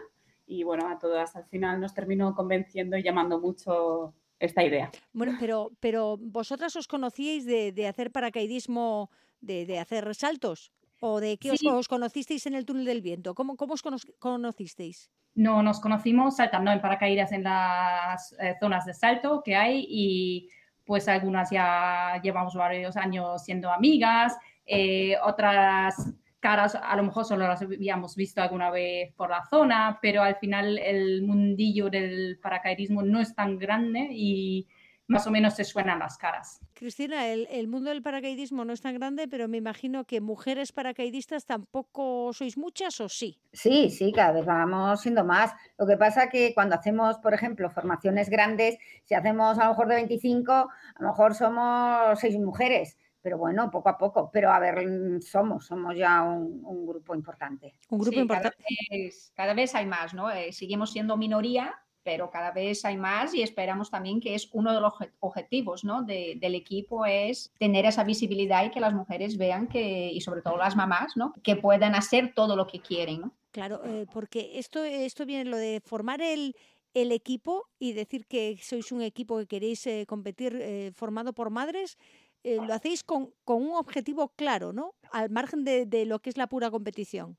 y bueno, a todas al final nos terminó convenciendo y llamando mucho esta idea. Bueno, pero, pero vosotras os conocíais de, de hacer paracaidismo, de, de, hacer saltos, o de qué sí. os, os, conocisteis en el túnel del viento, ¿cómo, cómo os conocisteis? No, nos conocimos saltando en paracaídas en las eh, zonas de salto que hay y pues algunas ya llevamos varios años siendo amigas, eh, otras caras a lo mejor solo las habíamos visto alguna vez por la zona, pero al final el mundillo del paracaidismo no es tan grande y más o menos se suenan las caras. Cristina, el, el, mundo del paracaidismo no es tan grande, pero me imagino que mujeres paracaidistas tampoco sois muchas o sí. Sí, sí, cada vez vamos siendo más. Lo que pasa que cuando hacemos, por ejemplo, formaciones grandes, si hacemos a lo mejor de 25, a lo mejor somos seis mujeres. Pero bueno, poco a poco. Pero a ver, somos, somos ya un, un grupo importante. Un grupo sí, importante. Cada vez, cada vez, hay más, ¿no? Eh, seguimos siendo minoría, pero cada vez hay más y esperamos también que es uno de los objetivos ¿no? de, del equipo es tener esa visibilidad y que las mujeres vean que, y sobre todo las mamás, ¿no? que puedan hacer todo lo que quieren. Claro, eh, porque esto, esto viene lo de formar el, el equipo y decir que sois un equipo que queréis eh, competir eh, formado por madres, lo hacéis con, con, un objetivo claro, ¿no? Al margen de, de lo que es la pura competición.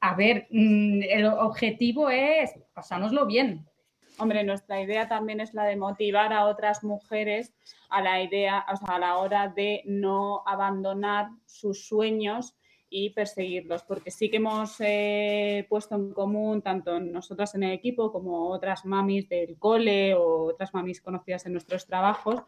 A ver, mm, el objetivo es pasárnoslo bien. Hombre, nuestra idea también es la de motivar a otras mujeres a la idea, o sea, a la hora de no abandonar sus sueños y perseguirlos, porque sí que hemos eh, puesto en común, tanto nosotras en el equipo como otras mamis del cole o otras mamis conocidas en nuestros trabajos,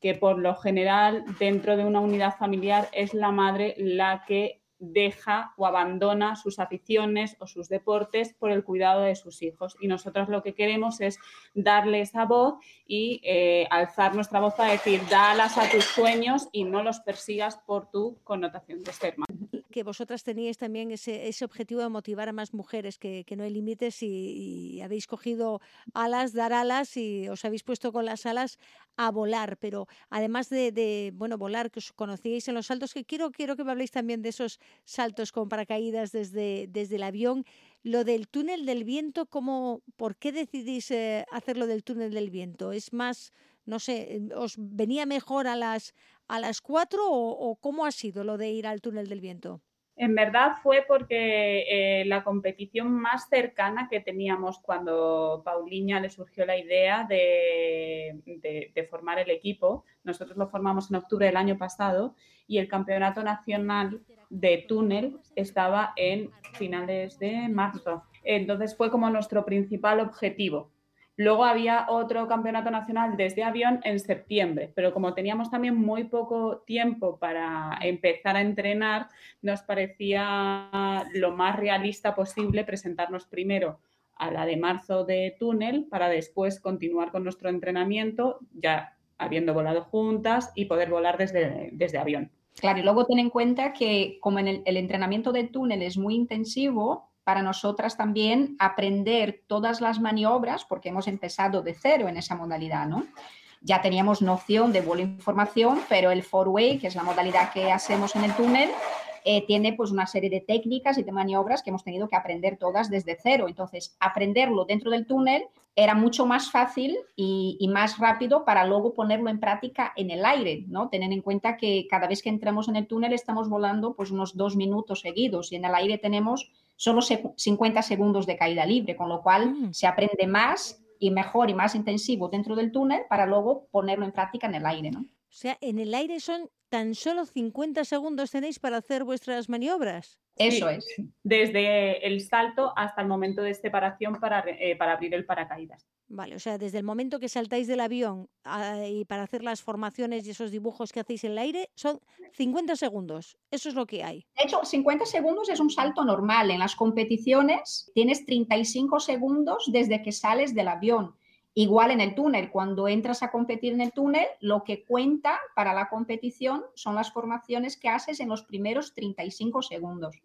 que por lo general dentro de una unidad familiar es la madre la que deja o abandona sus aficiones o sus deportes por el cuidado de sus hijos. Y nosotros lo que queremos es darle esa voz y eh, alzar nuestra voz para decir, dalas a tus sueños y no los persigas por tu connotación de ser madre que vosotras teníais también ese, ese, objetivo de motivar a más mujeres, que, que no hay límites y, habéis cogido alas, dar alas y os habéis puesto con las alas a volar. Pero además de, de bueno, volar, que os conocíais en los saltos, que quiero, quiero que me habléis también de esos saltos con paracaídas desde, desde el avión. Lo del túnel del viento, ¿cómo, ¿por qué decidís eh, hacerlo del túnel del viento? ¿Es más, no sé, os venía mejor a las, a las 4 o, cómo ha sido lo de ir al túnel del viento? En verdad fue porque eh, la competición más cercana que teníamos cuando Pauliña le surgió la idea de de, de, formar el equipo. Nosotros lo formamos en octubre del año pasado y el campeonato nacional de túnel estaba en finales de marzo. Entonces fue como nuestro principal objetivo. Luego había otro campeonato nacional desde avión en septiembre, pero como teníamos también muy poco tiempo para empezar a entrenar, nos parecía lo más realista posible presentarnos primero a la de marzo de túnel para después continuar con nuestro entrenamiento ya habiendo volado juntas y poder volar desde, desde avión. Claro, y luego ten en cuenta que como el entrenamiento de túnel es muy intensivo, para nosotras también aprender todas las maniobras, porque hemos empezado de cero en esa modalidad, ¿no? Ya teníamos noción de vuelo información, pero el four-way, que es la modalidad que hacemos en el túnel, eh, tiene pues una serie de técnicas y de maniobras que hemos tenido que aprender todas desde cero. Entonces, aprenderlo dentro del túnel era mucho más fácil y, y, más rápido para luego ponerlo en práctica en el aire, ¿no? Tener en cuenta que cada vez que entramos en el túnel estamos volando pues unos dos minutos seguidos y en el aire tenemos solo 50 segundos de caída libre, con lo cual mm. se aprende más y mejor y más intensivo dentro del túnel para luego ponerlo en práctica en el aire, ¿no? O sea, en el aire son tan solo 50 segundos tenéis para hacer vuestras maniobras. Eso es. Desde el salto hasta el momento de separación para, eh, para abrir el paracaídas. Vale, o sea, desde el momento que saltáis del avión a, y para hacer las formaciones y esos dibujos que hacéis en el aire, son 50 segundos. Eso es lo que hay. De hecho, 50 segundos es un salto normal. En las competiciones tienes 35 segundos desde que sales del avión. Igual en el túnel, cuando entras a competir en el túnel, lo que cuenta para la competición son las formaciones que haces en los primeros 35 segundos.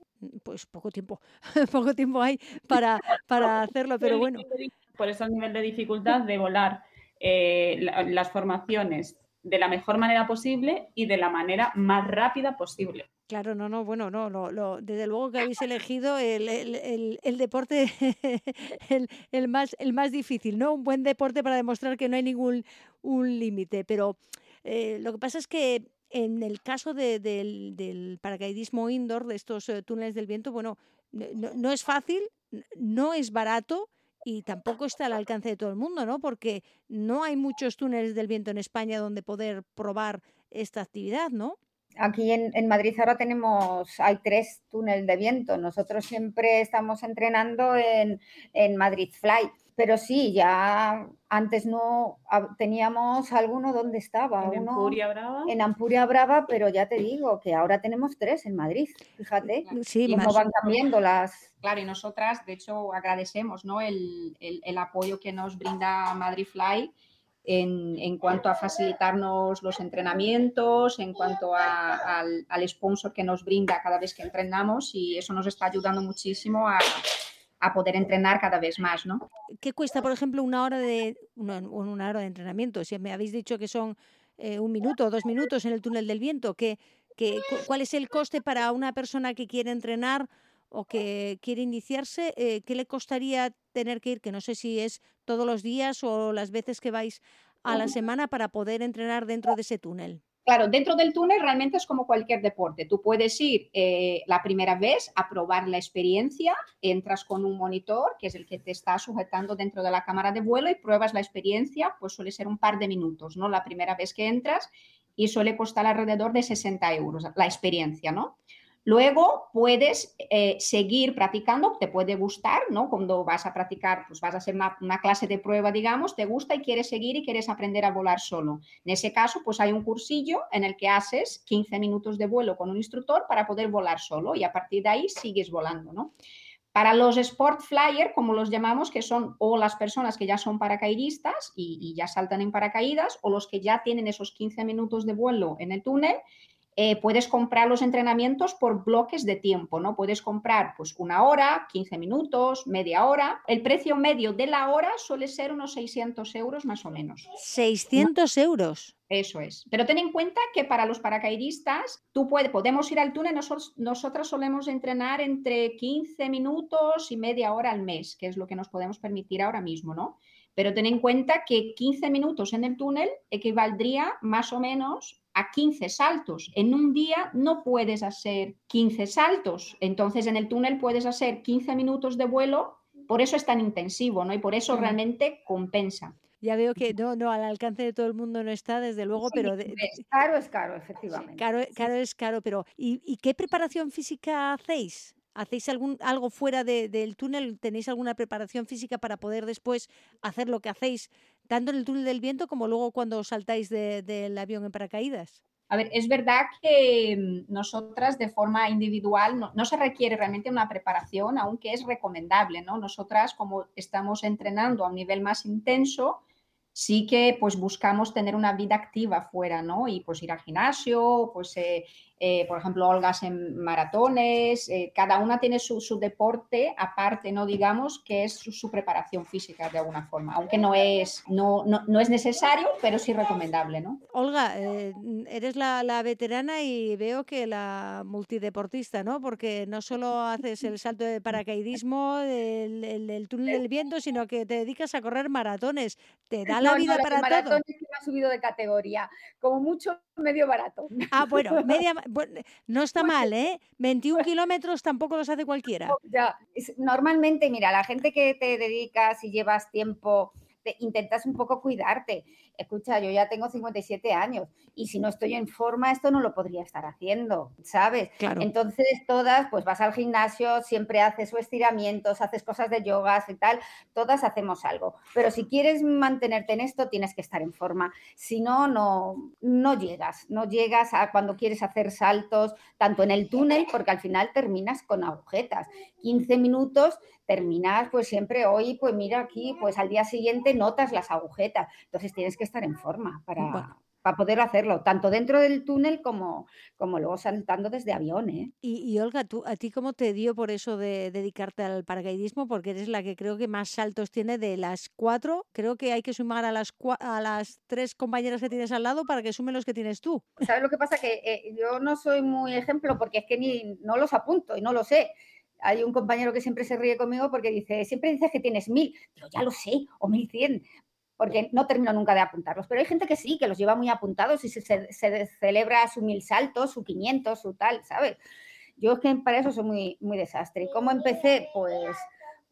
Pues poco tiempo, poco tiempo hay para, para hacerlo, pero bueno. Por eso el nivel de dificultad de volar eh, las formaciones de la mejor manera posible y de la manera más rápida posible. Claro, no, no, bueno, no, lo, desde luego que habéis elegido el, el, el, deporte el, más, el más difícil, ¿no? Un buen deporte para demostrar que no hay ningún un límite, pero eh, lo que pasa es que en el caso de, del, del, paracaidismo indoor, de estos eh, túneles del viento, bueno, no, no es fácil, no es barato, y tampoco está al alcance de todo el mundo, ¿no? Porque no hay muchos túneles del viento en España donde poder probar esta actividad, ¿no? Aquí en, en, Madrid ahora tenemos, hay tres túneles de viento. Nosotros siempre estamos entrenando en, en Madrid Fly. Pero sí, ya antes no teníamos alguno donde estaba. En Ampuria Brava. En Ampuria Brava, pero ya te digo que ahora tenemos tres en Madrid, fíjate. Sí, cómo van cambiando las. Claro, y nosotras, de hecho, agradecemos ¿no? el, el, el apoyo que nos brinda Madrid Fly en, en, cuanto a facilitarnos los entrenamientos, en cuanto a, al, al, sponsor que nos brinda cada vez que entrenamos y eso nos está ayudando muchísimo a, a poder entrenar cada vez más, ¿no? ¿Qué cuesta, por ejemplo, una hora de, una, una hora de entrenamiento? Si me habéis dicho que son eh, un minuto o dos minutos en el túnel del viento, ¿qué, qué, ¿cuál es el coste para una persona que quiere entrenar o que quiere iniciarse? Eh, ¿Qué le costaría tener que ir? Que no sé si es todos los días o las veces que vais a la semana para poder entrenar dentro de ese túnel. Claro, dentro del túnel realmente es como cualquier deporte. Tú puedes ir eh, la primera vez a probar la experiencia, entras con un monitor, que es el que te está sujetando dentro de la cámara de vuelo y pruebas la experiencia, pues suele ser un par de minutos, ¿no? La primera vez que entras y suele costar alrededor de 60 euros la experiencia, ¿no? Luego puedes eh, seguir practicando, te puede gustar, ¿no? Cuando vas a practicar, pues vas a hacer una, clase de prueba, digamos, te gusta y quieres seguir y quieres aprender a volar solo. En ese caso, pues hay un cursillo en el que haces 15 minutos de vuelo con un instructor para poder volar solo y a partir de ahí sigues volando, ¿no? Para los sport flyer, como los llamamos, que son o las personas que ya son paracaidistas y ya saltan en paracaídas, o los que ya tienen esos 15 minutos de vuelo en el túnel, eh, puedes comprar los entrenamientos por bloques de tiempo, ¿no? Puedes comprar pues una hora, 15 minutos, media hora. El precio medio de la hora suele ser unos 600 euros más o menos. 600 euros. Eso es. Pero ten en cuenta que para los paracaidistas, tú puedes, podemos ir al túnel, nosotros, nosotras solemos entrenar entre 15 minutos y media hora al mes, que es lo que nos podemos permitir ahora mismo, ¿no? Pero ten en cuenta que 15 minutos en el túnel equivaldría más o menos a 15 saltos. En un día no puedes hacer 15 saltos, entonces en el túnel puedes hacer 15 minutos de vuelo, por eso es tan intensivo, ¿no? Y por eso realmente compensa. Ya veo que no, no, al alcance de todo el mundo no está, desde luego, pero... De, es caro, es caro, efectivamente. Caro, caro es caro, pero ¿y, ¿y, qué preparación física hacéis? ¿Hacéis algún, algo fuera de, del túnel? ¿Tenéis alguna preparación física para poder después hacer lo que hacéis, tanto en el túnel del viento como luego cuando saltáis de, del avión en paracaídas? A ver, es verdad que mm, nosotras de forma individual no, no, se requiere realmente una preparación, aunque es recomendable, ¿no? Nosotras, como estamos entrenando a un nivel más intenso, sí que pues buscamos tener una vida activa fuera, ¿no? Y pues ir al gimnasio, pues eh, eh, por ejemplo, Olgas en maratones, eh, cada una tiene su, su, deporte aparte, ¿no? Digamos que es su, su, preparación física de alguna forma, aunque no es, no, no, no es necesario, pero sí recomendable, ¿no? Olga, eh, eres la, la, veterana y veo que la multideportista, ¿no? Porque no solo haces el salto de paracaidismo, el, el, el túnel del viento, sino que te dedicas a correr maratones. Te da la no, vida no, para todo. Es que me ha subido de categoría, como mucho medio maratón. Ah, bueno, media, bueno, no está mal, ¿eh? 21 kilómetros tampoco los hace cualquiera. Ya, es, normalmente, mira, la gente que te dedicas y llevas tiempo, te, intentas un poco cuidarte. Escucha, yo ya tengo 57 años y si no estoy en forma, esto no lo podría estar haciendo, ¿sabes? Claro. Entonces, todas, pues vas al gimnasio, siempre haces o estiramientos, haces cosas de yogas y tal, todas hacemos algo. Pero si quieres mantenerte en esto, tienes que estar en forma. Si no, no, no llegas, no llegas a cuando quieres hacer saltos, tanto en el túnel, porque al final terminas con agujetas. 15 minutos terminas, pues siempre hoy, pues mira aquí, pues al día siguiente notas las agujetas. Entonces tienes que estar en forma para, bueno. para poder hacerlo, tanto dentro del túnel como, como luego saltando desde avión. ¿eh? Y, y, Olga, ¿tú, ¿a ti cómo te dio por eso de dedicarte al paracaidismo? Porque eres la que creo que más saltos tiene de las cuatro. Creo que hay que sumar a las, a las tres compañeras que tienes al lado para que sumen los que tienes tú. ¿Sabes lo que pasa? Que eh, yo no soy muy ejemplo porque es que ni no los apunto y no lo sé hay un compañero que siempre se ríe conmigo porque dice, siempre dices que tienes mil. Digo, ya lo sé, o mil cien, porque no termino nunca de apuntarlos. Pero hay gente que sí, que los lleva muy apuntados y se, se, celebra su mil saltos, su 500, su tal, ¿sabes? Yo es que para eso soy muy, muy desastre. ¿Y cómo empecé? Pues,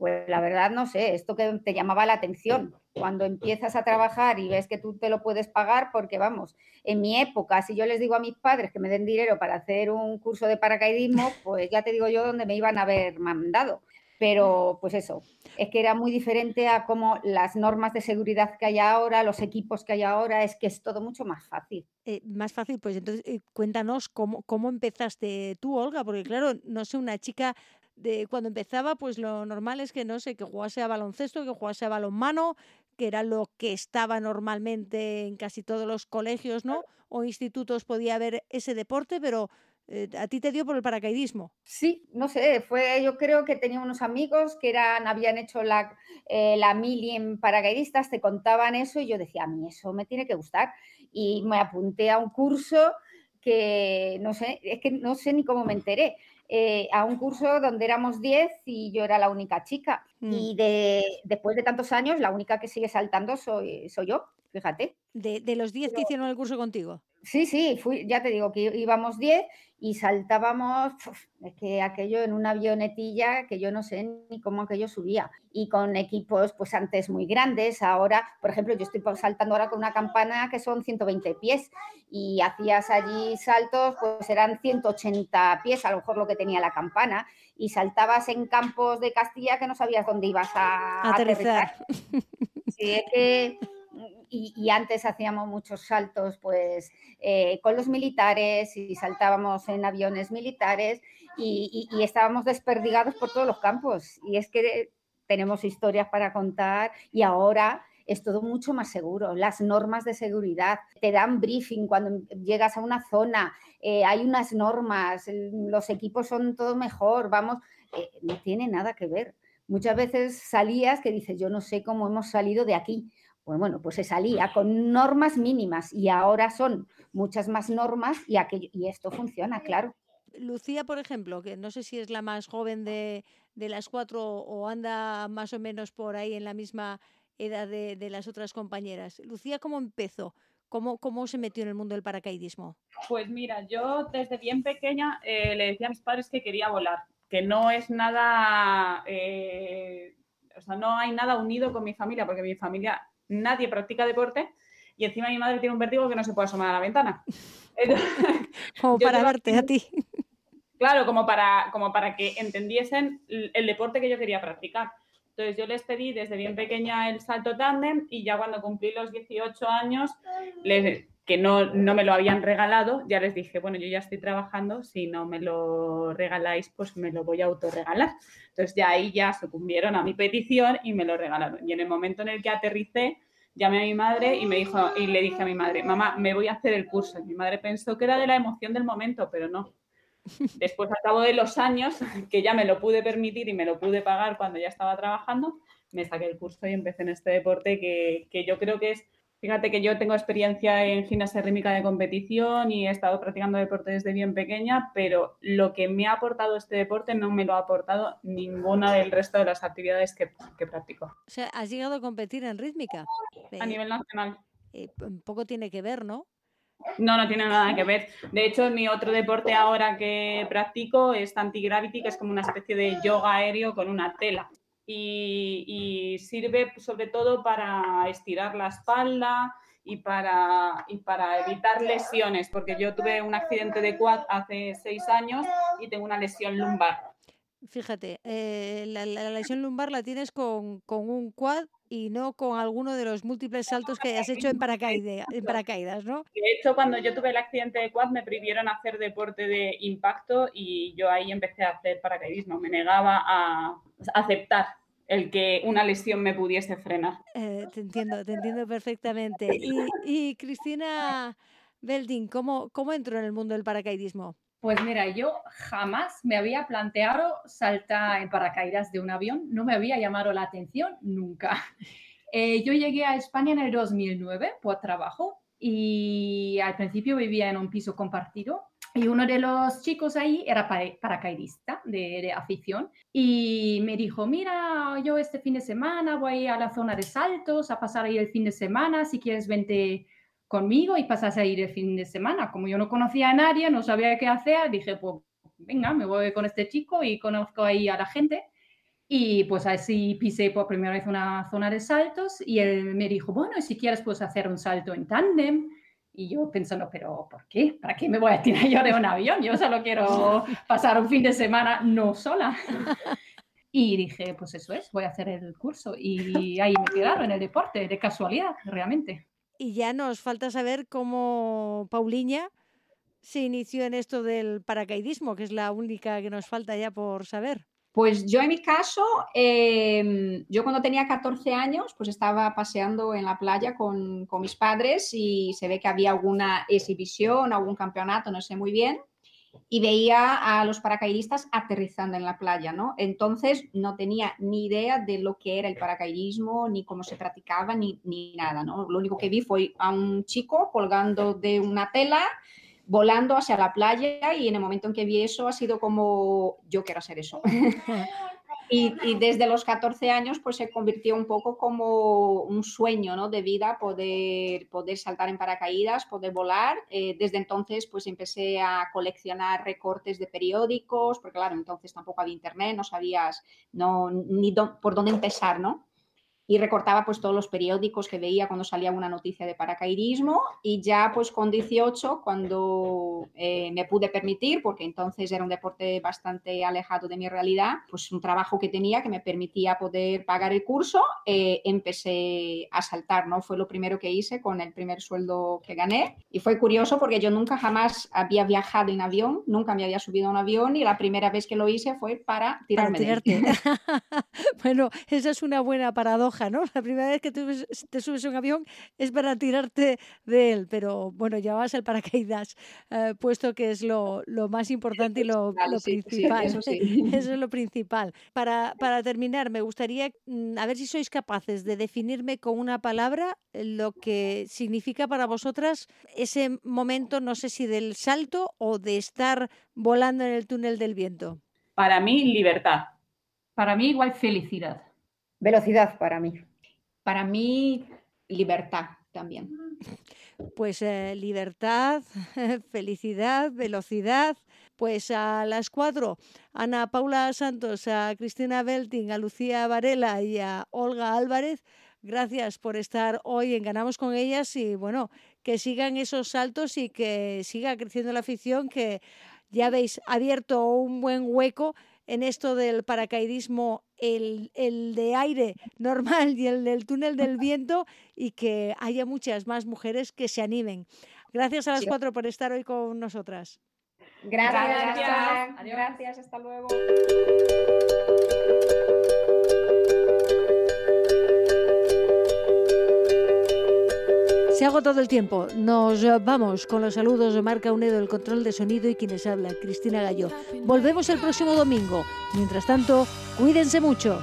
pues la verdad no sé, esto que te llamaba la atención. Cuando empiezas a trabajar y ves que tú te lo puedes pagar, porque vamos, en mi época, si yo les digo a mis padres que me den dinero para hacer un curso de paracaidismo, pues ya te digo yo dónde me iban a haber mandado. Pero pues eso, es que era muy diferente a cómo las normas de seguridad que hay ahora, los equipos que hay ahora, es que es todo mucho más fácil. Eh, más fácil, pues entonces eh, cuéntanos cómo, cómo empezaste tú, Olga, porque claro, no sé, una chica de cuando empezaba, pues lo normal es que no sé, que jugase a baloncesto, que jugase a balonmano, que era lo que estaba normalmente en casi todos los colegios, ¿no? O institutos podía haber ese deporte, pero eh, a ti te dio por el paracaidismo. Sí, no sé, fue, yo creo que tenía unos amigos que eran, habían hecho la, eh, la mili en paracaidistas, te contaban eso y yo decía, a mí eso me tiene que gustar. Y me apunté a un curso que no sé, es que no sé ni cómo me enteré. Eh, a un curso donde éramos 10 y yo era la única chica. Mm. Y de, después de tantos años, la única que sigue saltando soy, soy yo, fíjate. De, de los 10 que hicieron el curso contigo. Sí, sí, fui, ya te digo que íbamos 10 y saltábamos, es que aquello en una avionetilla que yo no sé ni cómo aquello subía. Y con equipos, pues antes muy grandes, ahora, por ejemplo, yo estoy saltando ahora con una campana que son 120 pies y hacías allí saltos, pues eran 180 pies, a lo mejor lo que tenía la campana, y saltabas en campos de Castilla que no sabías dónde ibas a, aterrizar. aterrizar. Sí, es que y, antes hacíamos muchos saltos pues eh, con los militares y saltábamos en aviones militares y, estábamos desperdigados por todos los campos y es que tenemos historias para contar y ahora es todo mucho más seguro. Las normas de seguridad te dan briefing cuando llegas a una zona, eh, hay unas normas, los equipos son todo mejor, vamos, eh, no tiene nada que ver. Muchas veces salías que dices, yo no sé cómo hemos salido de aquí, pues bueno, pues se salía con normas mínimas y ahora son muchas más normas y, aquello, y esto funciona, claro. Lucía, por ejemplo, que no sé si es la más joven de, de las cuatro o anda más o menos por ahí en la misma edad de, de las otras compañeras. Lucía, ¿cómo empezó? ¿Cómo, ¿Cómo se metió en el mundo del paracaidismo? Pues mira, yo desde bien pequeña eh, le decía a mis padres que quería volar, que no es nada, eh, o sea, no hay nada unido con mi familia, porque mi familia nadie practica deporte y encima mi madre tiene un vértigo que no se puede asomar a la ventana. como para verte a ti. Claro, como para, como para que entendiesen el deporte que yo quería practicar. Entonces yo les pedí desde bien pequeña el salto tándem y ya cuando cumplí los 18 años, les, que no, no, me lo habían regalado, ya les dije, bueno, yo ya estoy trabajando, si no me lo regaláis, pues me lo voy a autorregalar. Entonces ya ahí ya sucumbieron a mi petición y me lo regalaron. Y en el momento en el que aterricé, llamé a mi madre y me dijo, y le dije a mi madre, mamá, me voy a hacer el curso. Y mi madre pensó que era de la emoción del momento, pero no. Después, al cabo de los años, que ya me lo pude permitir y me lo pude pagar cuando ya estaba trabajando, me saqué el curso y empecé en este deporte que, que yo creo que es, fíjate que yo tengo experiencia en gimnasia rítmica de competición y he estado practicando deporte desde bien pequeña, pero lo que me ha aportado este deporte no me lo ha aportado ninguna del resto de las actividades que, que practico. O sea, has llegado a competir en rítmica. A nivel nacional. Eh, poco tiene que ver, ¿no? No, no tiene nada que ver. De hecho, mi otro deporte ahora que practico es anti-gravity, que es como una especie de yoga aéreo con una tela. Y, sirve sobre todo para estirar la espalda y para, y para evitar lesiones, porque yo tuve un accidente de quad hace seis años y tengo una lesión lumbar. Fíjate, eh, la, lesión lumbar la tienes con, con un quad y no con alguno de los múltiples saltos que hayas hecho en, paracaídas, en paracaídas, ¿no? De hecho, cuando yo tuve el accidente de quad me prohibieron hacer deporte de impacto y yo ahí empecé a hacer paracaidismo. Me negaba a aceptar el que una lesión me pudiese frenar. Eh, te entiendo, te entiendo perfectamente. Y, y Cristina Belding, ¿cómo, ¿cómo entró en el mundo del paracaidismo? Pues mira, yo jamás me había planteado saltar en paracaídas de un avión, no me había llamado la atención nunca. Eh, yo llegué a España en el 2009 por trabajo y al principio vivía en un piso compartido y uno de los chicos ahí era paracaidista de, de, afición y me dijo, mira, yo este fin de semana voy a la zona de saltos a pasar ahí el fin de semana, si quieres vente conmigo y pasase a ir el fin de semana. Como yo no conocía a nadie, no sabía qué hacer, dije, pues venga, me voy con este chico y conozco ahí a la gente. Y pues así pisé por primera vez una zona de saltos y él me dijo, bueno, si quieres puedes hacer un salto en tándem. Y yo pensando, pero ¿por qué? ¿Para qué me voy a tirar yo de un avión? Yo solo quiero pasar un fin de semana no sola. Y dije, pues eso es, voy a hacer el curso. Y ahí me quedaron en el deporte, de casualidad, realmente. Y ya nos falta saber cómo Pauliña se inició en esto del paracaidismo, que es la única que nos falta ya por saber. Pues yo en mi caso, em, yo cuando tenía 14 años, pues estaba paseando en la playa con, con, mis padres y se ve que había alguna exhibición, algún campeonato, no sé muy bien y veía a los paracaidistas aterrizando en la playa, ¿no? Entonces no tenía ni idea de lo que era el paracaidismo, ni cómo se practicaba, ni, ni nada, ¿no? Lo único que vi fue a un chico colgando de una tela, volando hacia la playa y en el momento en que vi eso ha sido como, yo quiero hacer eso. Y, desde los 14 años pues se convirtió un poco como un sueño ¿no? de vida poder, poder saltar en paracaídas, poder volar. Eh, desde entonces pues empecé a coleccionar recortes de periódicos, porque claro, entonces tampoco había internet, no sabías no, ni por dónde empezar, ¿no? Y recortaba pues todos los periódicos que veía cuando salía una noticia de paracaidismo y ya pues con 18 cuando eh, me pude permitir, porque entonces era un deporte bastante alejado de mi realidad, pues un trabajo que tenía que me permitía poder pagar el curso, eh, empecé a saltar, ¿no? Fue lo primero que hice con el primer sueldo que gané y fue curioso porque yo nunca jamás había viajado en avión, nunca me había subido a un avión y la primera vez que lo hice fue para tirarme para tirarte. bueno, esa es una buena paradoja ¿no? La primera vez que te subes a un avión es para tirarte de él, pero bueno, ya vas el paracaídas, eh, puesto que es lo, más importante y lo, principal. eso, es lo principal. Para, para terminar, me gustaría mm, a ver si sois capaces de definirme con una palabra lo que significa para vosotras ese momento, no sé si del salto o de estar volando en el túnel del viento. Para mí, libertad. Para mí, igual felicidad. Velocidad para mí. Para mí, libertad también. Pues eh, libertad, felicidad, velocidad. Pues a las cuatro, Ana Paula Santos, a Cristina Belting, a Lucía Varela y a Olga Álvarez, gracias por estar hoy en Ganamos con ellas y bueno, que sigan esos saltos y que siga creciendo la afición, que ya veis, abierto un buen hueco en esto del paracaidismo, el, el, de aire normal y el del túnel del viento y que haya muchas más mujeres que se animen. Gracias a las cuatro por estar hoy con nosotras. Gracias. Gracias. Gracias. Hasta luego. Se ha agotado el tiempo. Nos vamos con los saludos de Marca Unedo, el control de sonido y quienes habla, Cristina Gallo. Volvemos el próximo domingo. Mientras tanto, cuídense mucho.